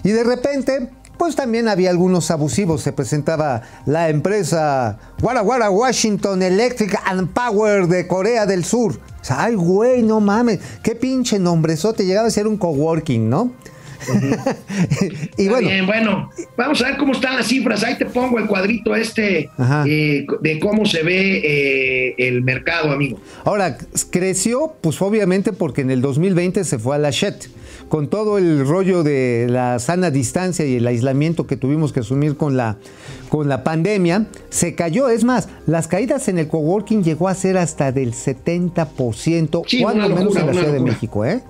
Y de repente, pues también había algunos abusivos, se presentaba la empresa Wara Wara Washington Electric and Power de Corea del Sur. O sea, ay, güey, no mames, qué pinche nombrezote, llegaba a ser un coworking, ¿no? y Está bueno, bien, bueno, vamos a ver cómo están las cifras. Ahí te pongo el cuadrito este eh, de cómo se ve eh, el mercado, amigo. Ahora, creció, pues obviamente porque en el 2020 se fue a la Shet. Con todo el rollo de la sana distancia y el aislamiento que tuvimos que asumir con la, con la pandemia, se cayó. Es más, las caídas en el coworking llegó a ser hasta del 70%, Sí, cuando menos en la Ciudad de. México, ¿eh?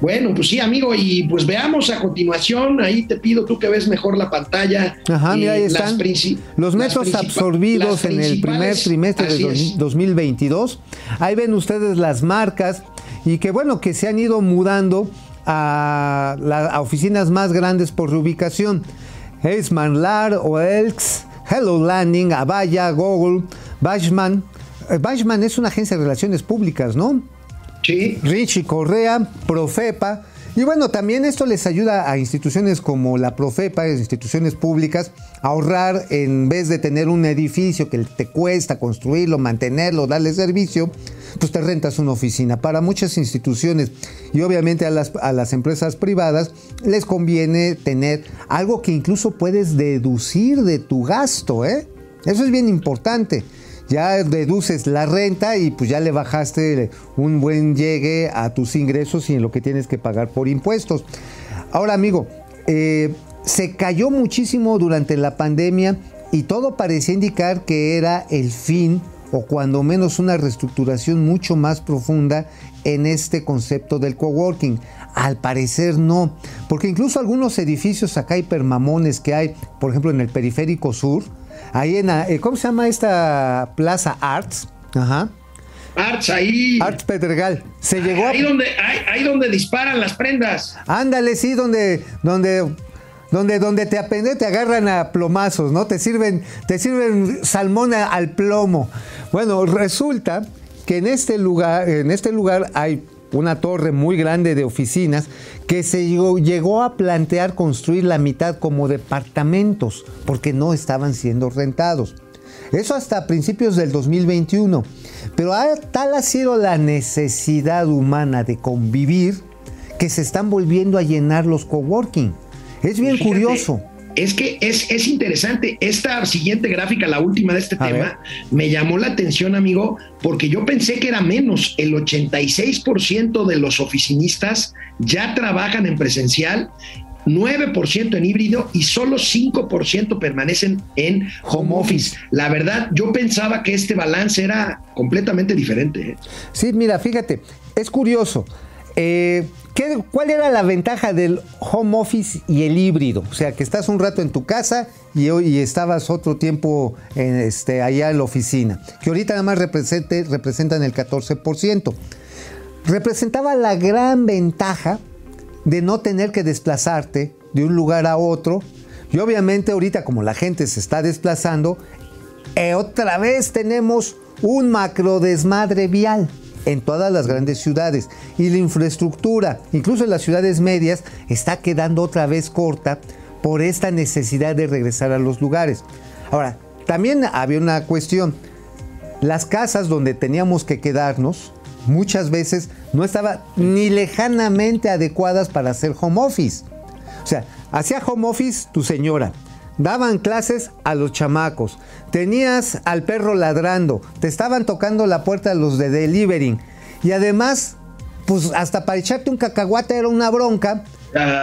Bueno, pues sí, amigo, y pues veamos a continuación, ahí te pido tú que ves mejor la pantalla. Ajá, mira, ahí eh, están. Los metros absorbidos en el primer trimestre de así dos- es. 2022. Ahí ven ustedes las marcas y que bueno, que se han ido mudando a, la- a oficinas más grandes por reubicación. Eisman Lar, Oelx, Hello Landing, Avaya, Google, Bashman. Eh, Bashman es una agencia de relaciones públicas, ¿no? Sí, Richie Correa, Profepa. Y bueno, también esto les ayuda a instituciones como la Profepa, instituciones públicas, a ahorrar en vez de tener un edificio que te cuesta construirlo, mantenerlo, darle servicio, pues te rentas una oficina. Para muchas instituciones y obviamente a las, a las empresas privadas les conviene tener algo que incluso puedes deducir de tu gasto, ¿eh? Eso es bien importante. Ya deduces la renta y pues ya le bajaste un buen llegue a tus ingresos y en lo que tienes que pagar por impuestos. Ahora, amigo, eh, se cayó muchísimo durante la pandemia y todo parecía indicar que era el fin o cuando menos una reestructuración mucho más profunda en este concepto del coworking. Al parecer no, porque incluso algunos edificios acá hipermamones que hay, por ejemplo en el periférico sur, ahí en, eh, ¿cómo se llama esta plaza Arts? Ajá. Arts ahí. Arts Pedregal. Se llegó ahí donde ahí, donde disparan las prendas. Ándale, sí, donde donde donde, donde te apende, te agarran a plomazos, ¿no? Te sirven, te sirven salmón al plomo. Bueno, resulta que en este lugar, en este lugar hay una torre muy grande de oficinas que se llegó, a plantear construir la mitad como departamentos porque no estaban siendo rentados. Eso hasta principios del 2021. Pero tal ha sido la necesidad humana de convivir que se están volviendo a llenar los coworking. Es bien curioso. Es que es, es, interesante. Esta siguiente gráfica, la última de este tema, me llamó la atención, amigo, porque yo pensé que era menos. El 86% de los oficinistas ya trabajan en presencial 9% en híbrido y solo 5% permanecen en home office. La verdad, yo pensaba que este balance era completamente diferente. ¿eh? Sí, mira, fíjate, es curioso. Eh, ¿Cuál era la ventaja del home office y el híbrido? O sea, que estás un rato en tu casa y, y estabas otro tiempo en, este, allá en la oficina, que ahorita nada más representan el 14%. Representaba la gran ventaja de no tener que desplazarte de un lugar a otro. Y obviamente ahorita como la gente se está desplazando, eh, otra vez tenemos un macro desmadre vial en todas las grandes ciudades. Y la infraestructura, incluso en las ciudades medias, está quedando otra vez corta por esta necesidad de regresar a los lugares. Ahora, también había una cuestión. Las casas donde teníamos que quedarnos muchas veces no estaban ni lejanamente adecuadas para hacer home office. O sea, hacía home office tu señora, daban clases a los chamacos, tenías al perro ladrando, te estaban tocando la puerta los de delivering y además, pues hasta para echarte un cacahuate era una bronca.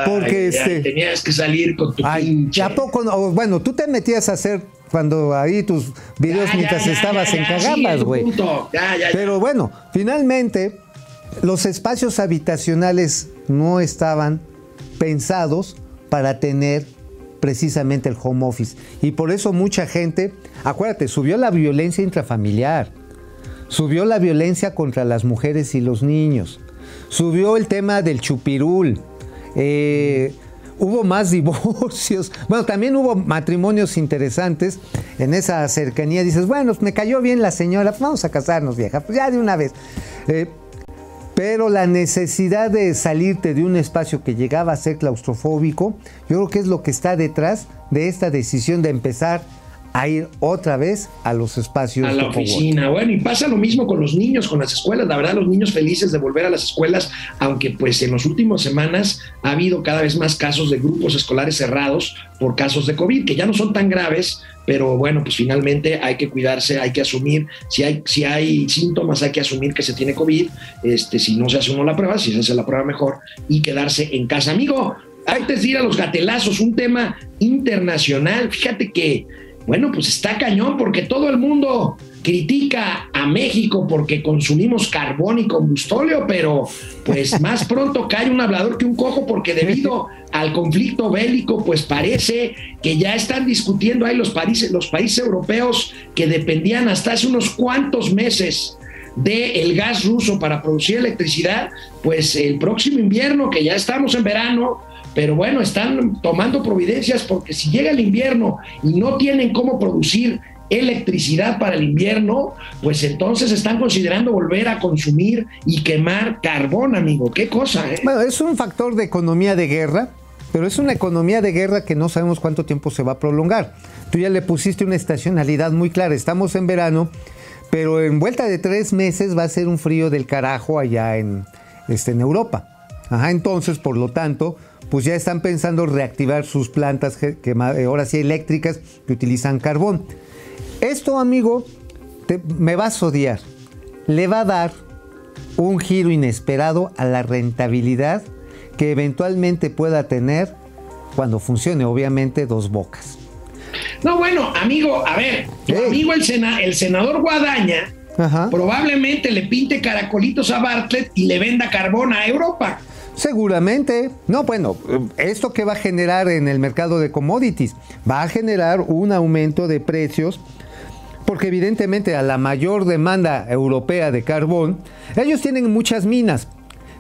porque este, tenías que salir con tu pinche. ¿a poco Bueno, tú te metías a hacer cuando ahí tus videos mientras estabas en cagambas, güey. Pero bueno, finalmente los espacios habitacionales no estaban pensados para tener precisamente el home office. Y por eso mucha gente, acuérdate, subió la violencia intrafamiliar, subió la violencia contra las mujeres y los niños, subió el tema del chupirul, eh, hubo más divorcios, bueno, también hubo matrimonios interesantes en esa cercanía. Dices, bueno, me cayó bien la señora, pues vamos a casarnos, vieja, pues ya de una vez. Eh, pero la necesidad de salirte de un espacio que llegaba a ser claustrofóbico, yo creo que es lo que está detrás de esta decisión de empezar a ir otra vez a los espacios. A la oficina. Bueno, y pasa lo mismo con los niños, con las escuelas. La verdad, los niños felices de volver a las escuelas, aunque pues en las últimas semanas ha habido cada vez más casos de grupos escolares cerrados por casos de COVID, que ya no son tan graves, pero bueno, pues finalmente hay que cuidarse, hay que asumir, si hay, si hay síntomas, hay que asumir que se tiene COVID, este, si no se hace uno la prueba, si se hace la prueba mejor, y quedarse en casa. Amigo, antes de ir a los gatelazos, un tema internacional, fíjate que bueno, pues está cañón porque todo el mundo critica a México porque consumimos carbón y combustóleo, pero pues más pronto cae un hablador que un cojo porque debido al conflicto bélico, pues parece que ya están discutiendo ahí los países, los países europeos que dependían hasta hace unos cuantos meses del gas ruso para producir electricidad, pues el próximo invierno, que ya estamos en verano, pero bueno, están tomando providencias porque si llega el invierno y no tienen cómo producir electricidad para el invierno, pues entonces están considerando volver a consumir y quemar carbón, amigo. Qué cosa, ¿eh? Bueno, es un factor de economía de guerra, pero es una economía de guerra que no sabemos cuánto tiempo se va a prolongar. Tú ya le pusiste una estacionalidad muy clara. Estamos en verano, pero en vuelta de tres meses va a ser un frío del carajo allá en, este, en Europa. Ajá, entonces, por lo tanto, pues ya están pensando reactivar sus plantas que, eh, ahora sí eléctricas que utilizan carbón. Esto, amigo, te- me vas a odiar. Le va a dar un giro inesperado a la rentabilidad que eventualmente pueda tener cuando funcione, obviamente, dos bocas. No, bueno, amigo, a ver, tu amigo el, sena- el senador Guadaña Ajá. probablemente le pinte caracolitos a Bartlett y le venda carbón a Europa. Seguramente. No, bueno, esto que va a generar en el mercado de commodities va a generar un aumento de precios porque evidentemente a la mayor demanda europea de carbón, ellos tienen muchas minas.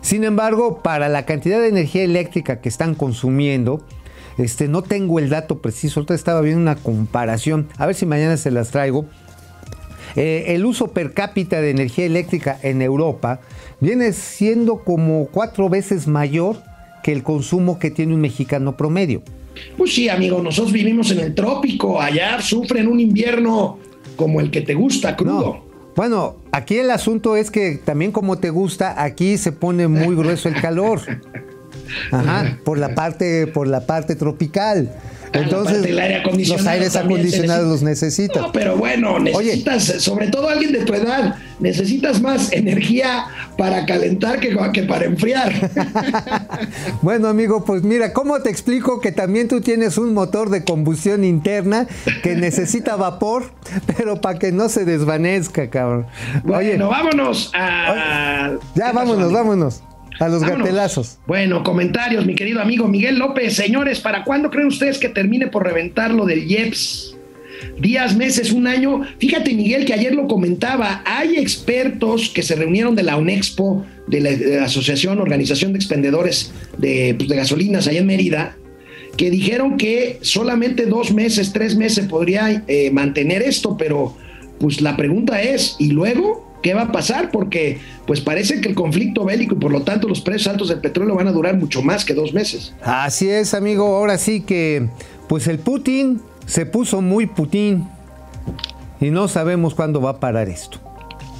Sin embargo, para la cantidad de energía eléctrica que están consumiendo, este, no tengo el dato preciso. Ahorita estaba viendo una comparación. A ver si mañana se las traigo. Eh, el uso per cápita de energía eléctrica en Europa viene siendo como cuatro veces mayor que el consumo que tiene un mexicano promedio. Pues sí, amigo, nosotros vivimos en el trópico, allá sufren un invierno como el que te gusta, crudo. No. Bueno, aquí el asunto es que también como te gusta, aquí se pone muy grueso el calor. Ajá, por la parte, por la parte tropical. Entonces, aire acondicionado los aires acondicionados los necesita. necesitas. No, pero bueno, necesitas, sobre todo alguien de tu edad, necesitas más energía para calentar que, que para enfriar. Bueno, amigo, pues mira, ¿cómo te explico que también tú tienes un motor de combustión interna que necesita vapor, pero para que no se desvanezca, cabrón? Oye, bueno, vámonos a. ya ¿Qué pasó, vámonos, vámonos. A los Vámonos. gatelazos. Bueno, comentarios, mi querido amigo Miguel López. Señores, ¿para cuándo creen ustedes que termine por reventar lo del IEPS? Días, meses, un año. Fíjate, Miguel, que ayer lo comentaba. Hay expertos que se reunieron de la UNEXPO, de la, de la Asociación Organización de Expendedores de, pues, de Gasolinas allá en Mérida, que dijeron que solamente dos meses, tres meses podría eh, mantener esto, pero pues la pregunta es, ¿y luego qué va a pasar? Porque pues parece que el conflicto bélico y por lo tanto los precios altos del petróleo van a durar mucho más que dos meses. Así es, amigo. Ahora sí que, pues el Putin se puso muy Putin y no sabemos cuándo va a parar esto.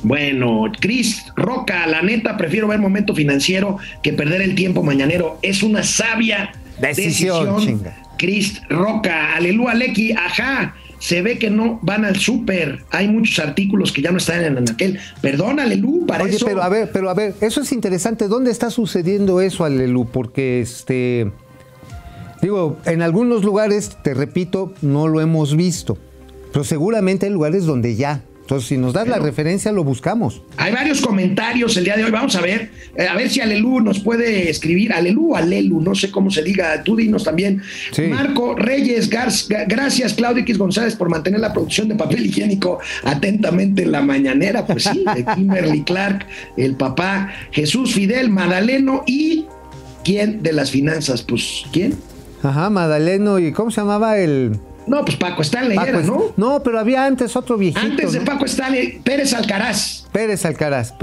Bueno, Cris Roca, la neta, prefiero ver momento financiero que perder el tiempo mañanero. Es una sabia Decisión, decisión. Cris Roca, aleluya, Lecky, ajá. Se ve que no van al súper. Hay muchos artículos que ya no están en aquel. Perdón, Alelu, para Oye, eso. pero a ver, pero a ver, eso es interesante. ¿Dónde está sucediendo eso, Alelu? Porque este. Digo, en algunos lugares, te repito, no lo hemos visto. Pero seguramente hay lugares donde ya. Entonces, si nos das la referencia, lo buscamos. Hay varios comentarios el día de hoy. Vamos a ver, eh, a ver si Alelu nos puede escribir. Alelu o Alelu, no sé cómo se diga. Tú dinos también. Sí. Marco Reyes, Gar- Ga- gracias Claudio X González por mantener la producción de papel higiénico atentamente en la mañanera. Pues sí, de Kimberly Clark, el papá Jesús Fidel, Madaleno y ¿quién de las finanzas? Pues ¿quién? Ajá, Madaleno y ¿cómo se llamaba el. No, pues Paco Stanley Paco era, ¿no? No, pero había antes otro viejito. Antes de ¿no? Paco Stanley, Pérez Alcaraz. Pérez Alcaraz.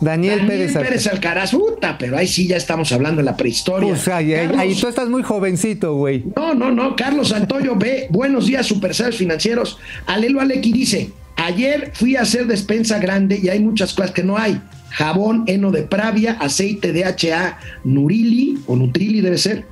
Daniel, Daniel Pérez Alcaraz. Pérez Alcaraz, puta, pero ahí sí ya estamos hablando de la prehistoria. Pues, ahí, Carlos- ahí tú estás muy jovencito, güey. No, no, no. Carlos Santoyo ve. Buenos días, supersabios financieros. Alelo Alequi dice: Ayer fui a hacer despensa grande y hay muchas cosas que no hay. Jabón, heno de pravia, aceite de HA, Nurili o Nutrili debe ser.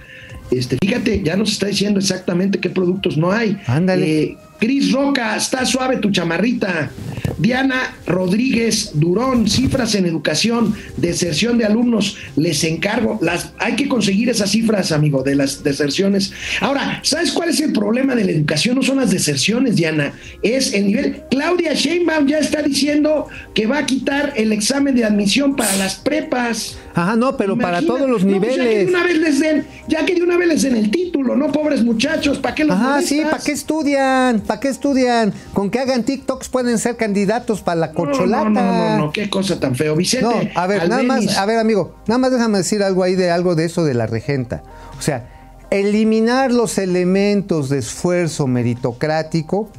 Este, fíjate, ya nos está diciendo exactamente qué productos no hay. Ándale. Eh, Cris Roca, está suave tu chamarrita. Diana Rodríguez Durón, cifras en educación, deserción de alumnos, les encargo. Las, hay que conseguir esas cifras, amigo, de las deserciones. Ahora, ¿sabes cuál es el problema de la educación? No son las deserciones, Diana, es el nivel. Claudia Sheinbaum ya está diciendo que va a quitar el examen de admisión para las prepas. Ajá, no, pero para todos los No, pues ya que de niveles. una vez les den, ya que de una vez les den el título, ¿no? Pobres muchachos, ¿para qué los Ajá, sí? ¿para qué estudian? ¿Para qué estudian? Con que hagan TikToks pueden ser candidatos para la corcholata. No, no, no, no, qué cosa tan feo. Vicente, No, a ver, nada más, a ver, amigo, nada más déjame decir algo ahí de algo de eso de la regenta. O sea, eliminar los elementos de esfuerzo meritocrático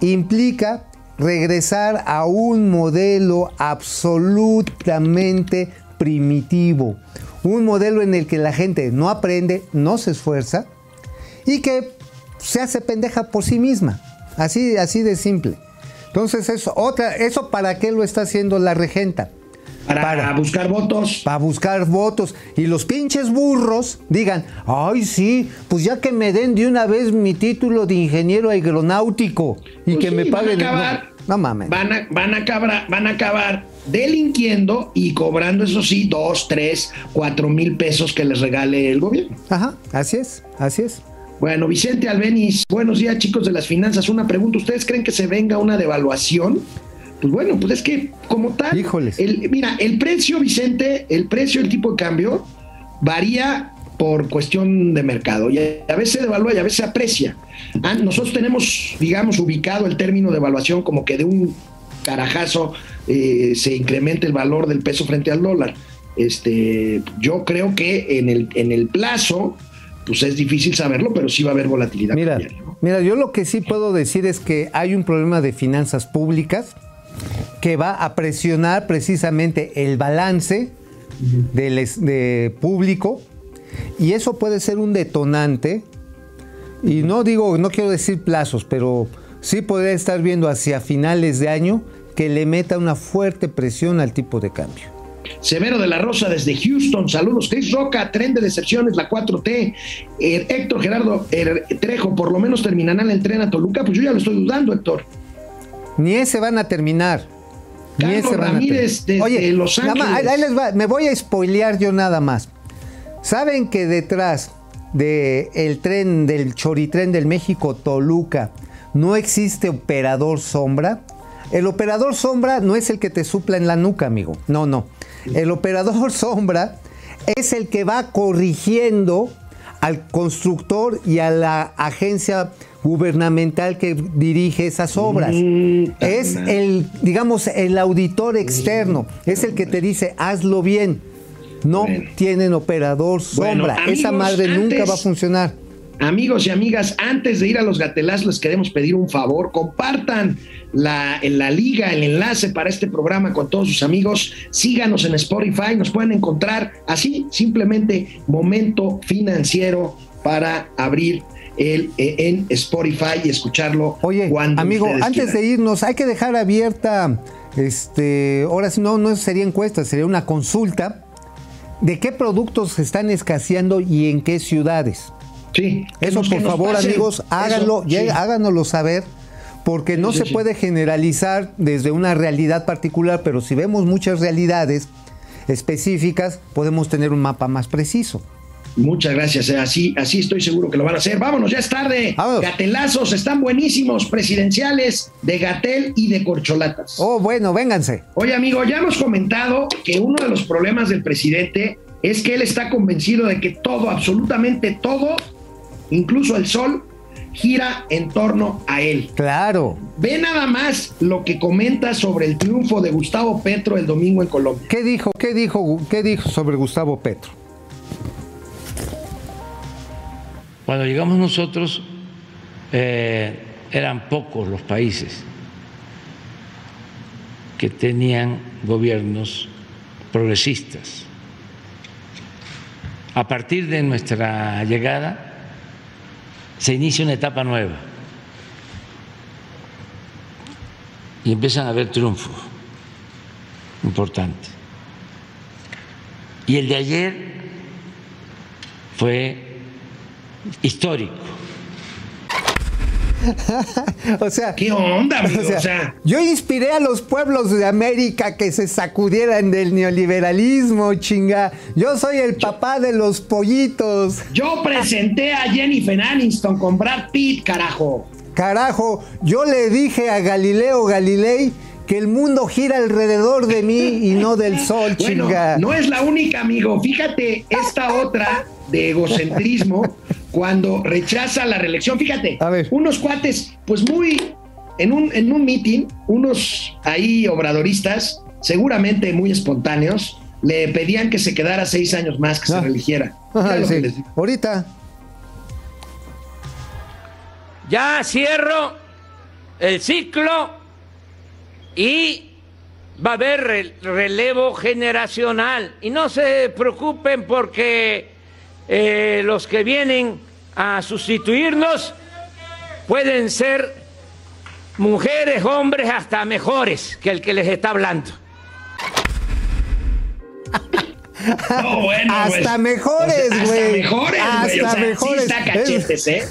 implica regresar a un modelo absolutamente primitivo. Un modelo en el que la gente no aprende, no se esfuerza y que se hace pendeja por sí misma. Así, así de simple. Entonces, eso, otra, ¿eso para qué lo está haciendo la regenta? para, para- buscar votos. Para buscar votos. Y los pinches burros digan, ay sí, pues ya que me den de una vez mi título de ingeniero aeronáutico y Pues que sí, me van a paguen. acabar, No mames. van a, van a acabar, van a acabar delinquiendo y cobrando, eso sí, dos, tres, cuatro mil pesos que les regale el gobierno. Ajá, así es, así es. Bueno, Vicente Albeniz, buenos días chicos de las finanzas. Una pregunta, ¿ustedes creen que se venga una devaluación? Pues bueno, pues es que como tal, Híjoles. el- mira, el precio, Vicente, el precio, el tipo de cambio varía por cuestión de mercado y a veces se devalúa y a veces se aprecia. Ah, nosotros tenemos, digamos, ubicado el término de evaluación como que de un carajazo eh, se incrementa el valor del peso frente al dólar. Este, yo creo que en el, en el plazo, pues es difícil saberlo, pero sí va a haber volatilidad. Mira, cambiaria, ¿no? mira, yo lo que sí puedo decir es que hay un problema de finanzas públicas que va a presionar precisamente el balance del de público y eso puede ser un detonante y no digo, no quiero decir plazos, pero sí podría estar viendo hacia finales de año que le meta una fuerte presión al tipo de cambio. Severo de la Rosa desde Houston, saludos. Chris Roca, tren de decepciones, la 4T. Eh, Héctor Gerardo eh, Trejo, por lo menos terminarán el tren a Toluca. Pues yo ya lo estoy dudando, Héctor. Ni ese van a terminar. Ni Carlos ese van a Ramírez terminar. desde Los más, Ángeles. ahí les va, me voy a spoilear yo nada más. ¿Saben que detrás del el tren, del choritren del México Toluca, no existe operador sombra? El operador sombra no es el que te supla en la nuca, amigo. No, no. El operador sombra es el que va corrigiendo al constructor y a la agencia gubernamental que dirige esas obras. Mm, es el, digamos, el auditor externo. Es el que te dice, hazlo bien. No Bueno. tienen operador Bueno, sombra. Esa madre nunca va a funcionar. Amigos y amigas, antes de ir a los gatelazos, les queremos pedir un favor. Compartan la, la liga, el enlace para este programa con todos sus amigos. Síganos en Spotify, nos pueden encontrar así, simplemente momento financiero para abrir el eh, en Spotify y escucharlo Oye, cuando amigo, antes quieran. de irnos, hay que dejar abierta, este, ahora sí, no, no sería encuesta, sería una consulta de qué productos están escaseando y en qué ciudades. Sí, Eso, por favor, pasen. amigos, háganlo, Eso, lleg- sí. háganoslo saber, porque no Sí, se sí, puede generalizar desde una realidad particular, pero si vemos muchas realidades específicas, podemos tener un mapa más preciso. Muchas gracias, eh, así, así estoy seguro que lo van a hacer. Vámonos, ya es tarde. Vámonos. Gatelazos están buenísimos, presidenciales de Gatel y de Corcholatas. Oh, bueno, vénganse. Oye, amigo, ya hemos comentado que uno de los problemas del presidente es que él está convencido de que todo, absolutamente todo, incluso el sol, gira en torno a él. Claro. Ve nada más lo que comenta sobre el triunfo de Gustavo Petro el domingo en Colombia. ¿Qué dijo, qué dijo, qué dijo sobre Gustavo Petro? Cuando llegamos nosotros, eh, eran pocos los países que tenían gobiernos progresistas. A partir de nuestra llegada, se inicia una etapa nueva y empiezan a haber triunfos importantes. Y el de ayer fue histórico. O sea, ¿Qué onda, amigo? o sea, O sea, yo inspiré a los pueblos de América que se sacudieran del neoliberalismo, chinga. Yo soy el papá de los pollitos. yo presenté a Jennifer Aniston con Brad Pitt, carajo. Carajo, yo le dije a Galileo Galilei que el mundo gira alrededor de mí y no del sol, Bueno, chinga. no es la única, amigo. Fíjate, esta otra de egocentrismo, cuando rechaza la reelección, fíjate, A ver. unos cuates, pues muy, en un, en un meeting, unos ahí obradoristas, seguramente muy espontáneos, le pedían que se quedara seis años más, que se Ah. Ajá, sí. les digo. Ahorita. Ya cierro el ciclo y va a haber re- relevo generacional. Y no se preocupen porque eh, los que vienen a sustituirnos pueden ser mujeres, hombres, hasta mejores que el que les está hablando. No, bueno, Hasta pues, mejores, o sea, güey. Hasta mejores, güey. O Hasta sea, mejores. Sí está cachetes, ¿eh?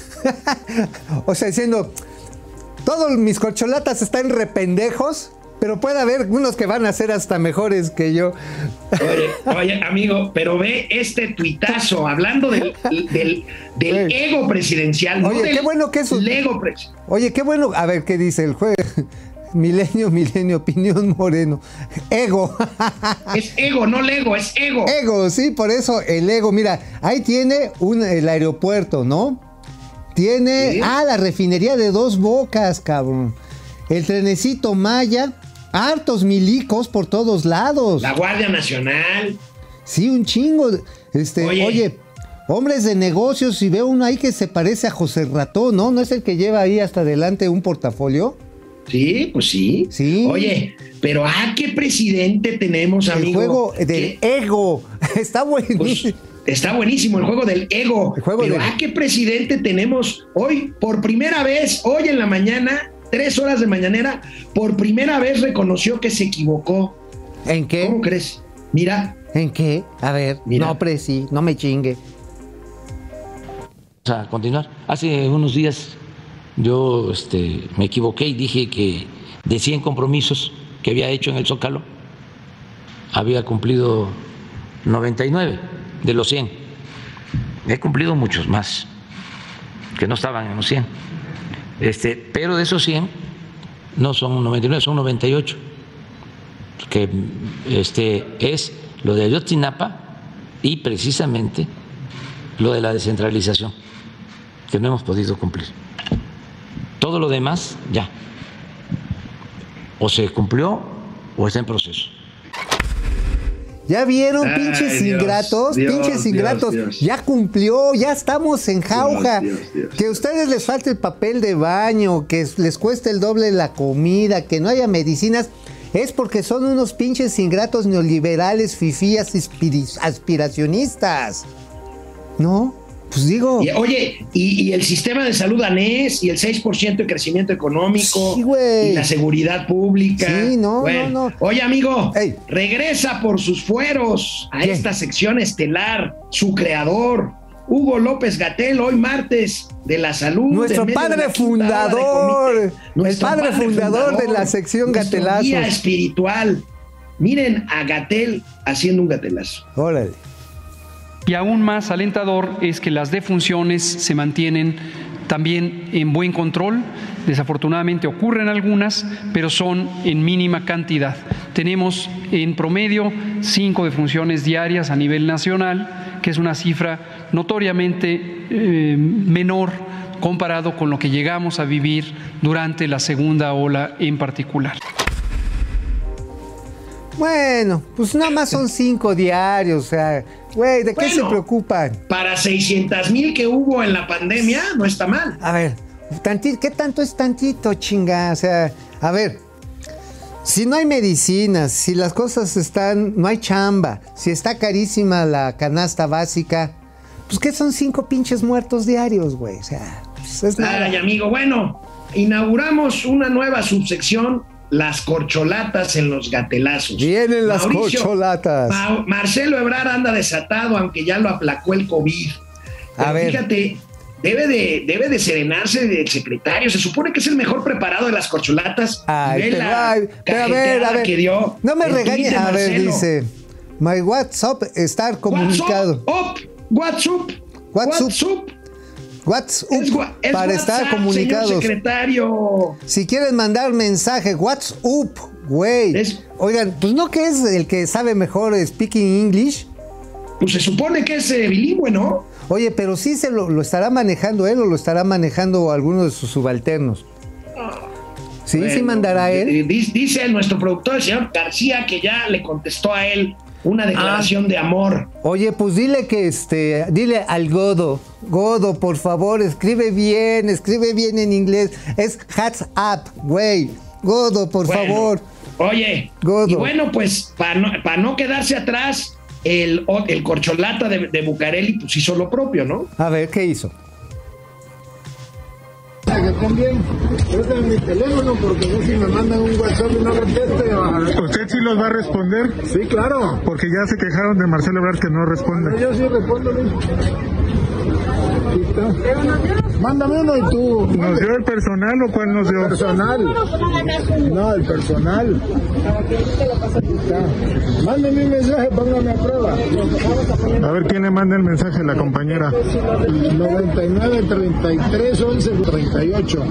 O sea, diciendo, todos mis corcholatas están rependejos, pero puede haber unos que van a ser hasta mejores que yo. Oye, oye, amigo, pero ve este tuitazo hablando del, del, del Güey. ego presidencial. Oye, qué bueno que eso- ego. Oye, qué bueno. A ver, ¿qué dice el juez? Milenio, milenio, opinión moreno. Ego. Es ego, no lego, es ego. ego, sí, por eso el ego. Mira, ahí tiene un, el aeropuerto, ¿no? Tiene. Sí. Ah, la refinería de dos bocas, cabrón. El trenecito Maya. Hartos milicos por todos lados. La Guardia Nacional. Sí, un chingo. Este, Oye. oye. hombres de negocios, si veo uno ahí que se parece a José Ratón, ¿no? ¿No es el que lleva ahí hasta adelante un portafolio? Sí, pues sí. Sí. Oye, pero ¿a qué presidente tenemos, amigo? el juego del ego. Está pues, buenísimo. está buenísimo el juego del ego. El juego pero del- ¿a qué presidente tenemos hoy, por primera vez, hoy en la mañana, tres horas de mañanera, por primera vez reconoció que se equivocó? ¿En qué? ¿Cómo crees? Mira, ¿En qué? A ver, Mira. no, presi, no me chingue. Vamos a continuar. Hace unos días yo este, me equivoqué y dije que de 100 compromisos que había hecho en el Zócalo, había cumplido 99 de los 100. He cumplido muchos más que no estaban en los 100. Este, pero de esos 100 no son 99, son 98. Que este, es lo de Ayotzinapa y precisamente lo de la descentralización, que no hemos podido cumplir. Todo lo demás ya. O se cumplió o está en proceso. ¿Ya vieron, Ay, pinches Dios, ingratos? Dios, pinches ingratos. Dios. Ya cumplió, ya estamos en jauja. Que a ustedes les falte el papel de baño, que les cueste el doble la comida, que no haya medicinas. Es porque son unos pinches ingratos neoliberales, fifías, aspiracionistas. ¿No? Pues digo. y, oye, y, y el sistema de salud danés y el 6% de crecimiento económico Sí, güey. y la seguridad pública. Sí, no, Bueno, no, no. Oye, amigo, Ey. regresa por sus fueros a esta sección estelar, su creador, Hugo López Gatel, hoy martes de la salud. Nuestro de padre fundador, comité. el padre fundador de la sección nuestro guía espiritual. Miren a Gatel haciendo un gatelazo. Órale. Y aún más alentador es que las defunciones se mantienen también en buen control. Desafortunadamente ocurren algunas, pero son en mínima cantidad. Tenemos en promedio cinco defunciones diarias a nivel nacional, que es una cifra notoriamente eh, menor comparado con lo que llegamos a vivir durante la segunda ola en particular. Bueno, pues nada más son cinco diarios, o sea, güey, ¿de qué se preocupan? Para 600 mil que hubo en la pandemia, no está mal. A ver, tanti- ¿qué tanto es tantito, chinga? O sea, a ver, si no hay medicinas, si las cosas están, no hay chamba, si está carísima la canasta básica, pues ¿qué son cinco pinches muertos diarios, güey? O sea, pues es nada. Ay, amigo, bueno, inauguramos una nueva subsección, las corcholatas en los gatelazos. Vienen las Mauricio, corcholatas. Ma- Marcelo Ebrard anda desatado, aunque ya lo aplacó el COVID. A ver. Fíjate, debe de, debe de serenarse del secretario. Se supone que es el mejor preparado de las corcholatas. Ay, pero, ay, pero a ver, a ver. que dio no me regañes. A ver, dice. My WhatsApp estar comunicado. WhatsApp, WhatsApp, WhatsApp. WhatsApp. WhatsApp Es es para estar comunicados. Señor secretario. Si quieren mandar mensaje, WhatsApp, güey. Oigan, pues no que es el que sabe mejor speaking English. Pues se supone que es eh, bilingüe, ¿no? Oye, pero sí se lo, lo estará manejando él o lo estará manejando alguno de sus subalternos. Sí, sí Bueno, mandará eh, él. di- Dice nuestro productor, el señor García, que ya le contestó a él una declaración de amor. Oye, pues dile que este, dile al Godo, Godo, por favor, escribe bien, escribe bien en inglés. Es hats up, güey. Godo, por Bueno, favor. Oye, Godo. y bueno, pues para no, pa' no quedarse atrás, el corcholata de, de Bucareli pues hizo lo propio, ¿no? A ver, ¿qué hizo? También préstame mi teléfono porque no si me mandan un WhatsApp y no conteste. ¿Usted sí los va a responder? Sí, claro. Porque ya se quejaron de Marcelo Ebrard que no responde. Yo sí respondo. Luis. Aquí está. Mándame uno y tú. ¿Nos dio el personal o cuál nos dio? Personal. No, el personal. Mándame un mensaje, póngame a prueba. A ver quién le manda el mensaje a la compañera. 99 33 11 38.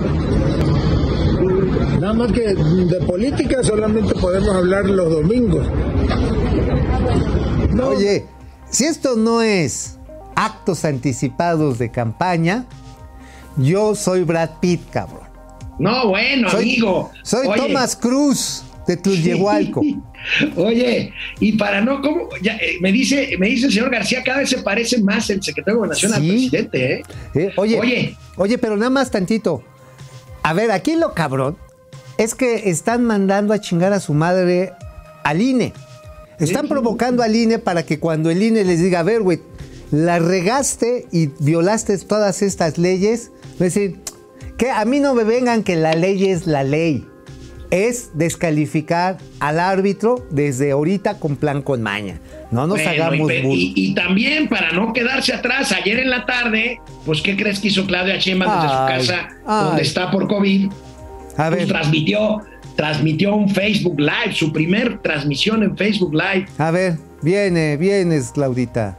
Nada más que de política solamente podemos hablar los domingos. Oye, si esto no es actos anticipados de campaña, yo soy Brad Pitt, cabrón. No, bueno, Soy- amigo. Soy Oye, Thomas Cruz de Tulyehualco. Oye, y para no, ¿cómo? Ya, eh, me, dice, me dice el señor García, cada vez se parece más el secretario de Gobernación al presidente, ¿eh? Eh, Oye, Oye. oye, pero nada más tantito. A ver, aquí lo cabrón es que están mandando a chingar a su madre al INE. Están provocando al INE para que cuando el INE les diga, a ver, güey, la regaste y violaste todas estas leyes, es decir, que a mí no me vengan que la ley es la ley. Es descalificar al árbitro desde ahorita con plan con maña. No nos Bueno, hagamos y, y- y también para no quedarse atrás, ayer en la tarde, pues ¿qué crees que hizo Claudia Sheinbaum desde Ay, su casa, ay. donde está por COVID? A Pues ver, transmitió, transmitió un Facebook Live, su primer transmisión en Facebook Live. a ver, viene, vienes, Claudita.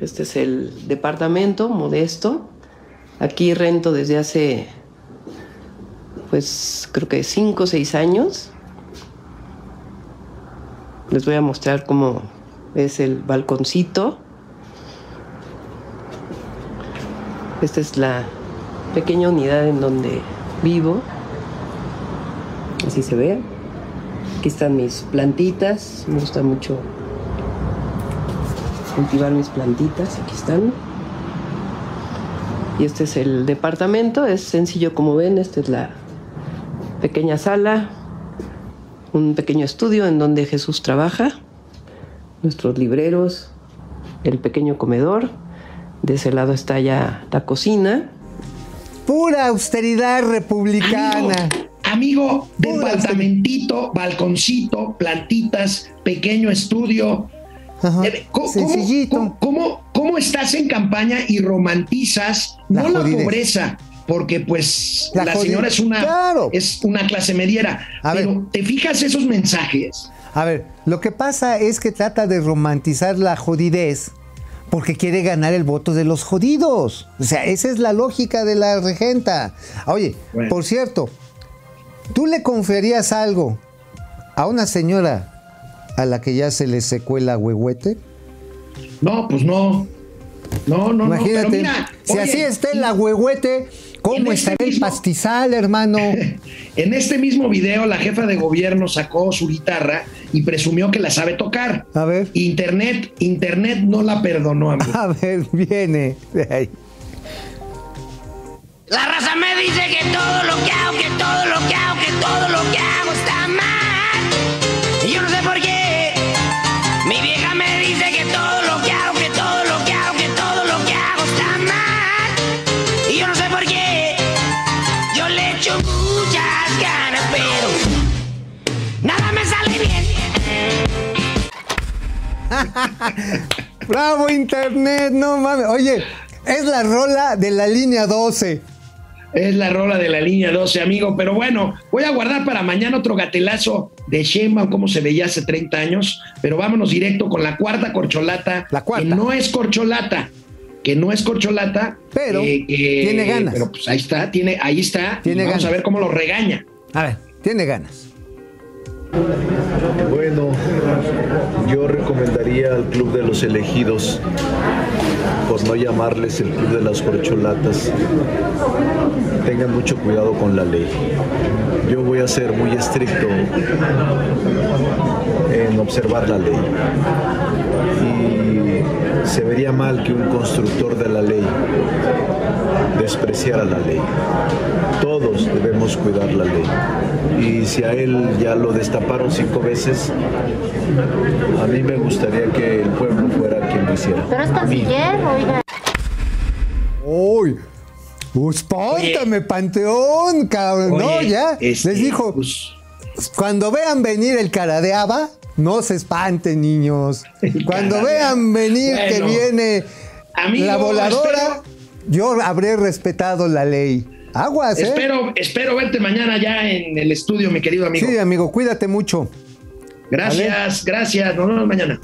Este es el departamento modesto. Aquí rento desde hace, pues creo que cinco o seis años. Les voy a mostrar cómo es el balconcito. Esta es la pequeña unidad en donde vivo. Así se ve. Aquí están mis plantitas. Me gusta mucho cultivar mis plantitas. Aquí están. Y este es el departamento. Es sencillo como ven. Esta es la pequeña sala. Un pequeño estudio en donde Jesús trabaja. Nuestros libreros. El pequeño comedor. De ese lado está ya la cocina. Pura austeridad republicana. Amigo, Pura departamentito, balconcito, plantitas, pequeño estudio. Ajá, Eh, ¿Cómo, Sencillito. cómo- cómo- cómo estás en campaña y romantizas La no la pobreza? Porque pues La señora es una, Claro. es una clase mediera. A pero ver. ¿te fijas esos mensajes? A ver, lo que pasa es que trata de romantizar la jodidez porque quiere ganar el voto de los jodidos. O sea, esa es la lógica de la regenta. Oye, Bueno. por cierto, ¿tú le conferías algo a una señora a la que ya se le secó el agüehuete? No, pues no. No, no, Imagínate, no. Pero mira, si oye, así está el agüehuete, ¿cómo en este estará el mismo- pastizal, hermano? En este mismo video, la jefa de gobierno sacó su guitarra y presumió que la sabe tocar. A ver. Internet, Internet no la perdonó, amigo. A ver, viene. de ahí. La raza me dice que todo lo que hago, que todo lo Bravo Internet, no mames. Oye, es la rola de la línea 12. Es la rola de la línea 12, amigo. Pero bueno, voy a guardar para mañana otro gatelazo de Sheinbaum, como se veía hace 30 años. Pero vámonos directo con la cuarta corcholata. La cuarta. Que no es corcholata. Que no es corcholata. Pero eh, tiene ganas. Pero pues ahí está, tiene, ahí está. Tiene vamos ganas. a ver cómo lo regaña. A ver, tiene ganas. Bueno, yo recomendaría al Club de los Elegidos, por no llamarles el Club de las Corcholatas, tengan mucho cuidado con la ley. Yo voy a ser muy estricto en observar la ley. Y se vería mal que un constructor de la ley despreciara la ley. Todos debemos cuidar la ley. Y si a él ya lo destaparon cinco veces, a mí me gustaría que el pueblo fuera quien lo hiciera. Pero es A canciller, oiga. ¡Uy! ¡Espántame, Panteón, cabrón! no, ya. este, Les dijo, pues, cuando vean venir el cara de Ava, no se espanten, niños. Cuando vean venir que viene Amigo, la voladora, espero- yo habré respetado la ley. Aguas, ¿eh? Espero, espero verte mañana ya en el estudio, mi querido amigo. Sí, amigo, cuídate mucho. Gracias, gracias. Nos vemos mañana.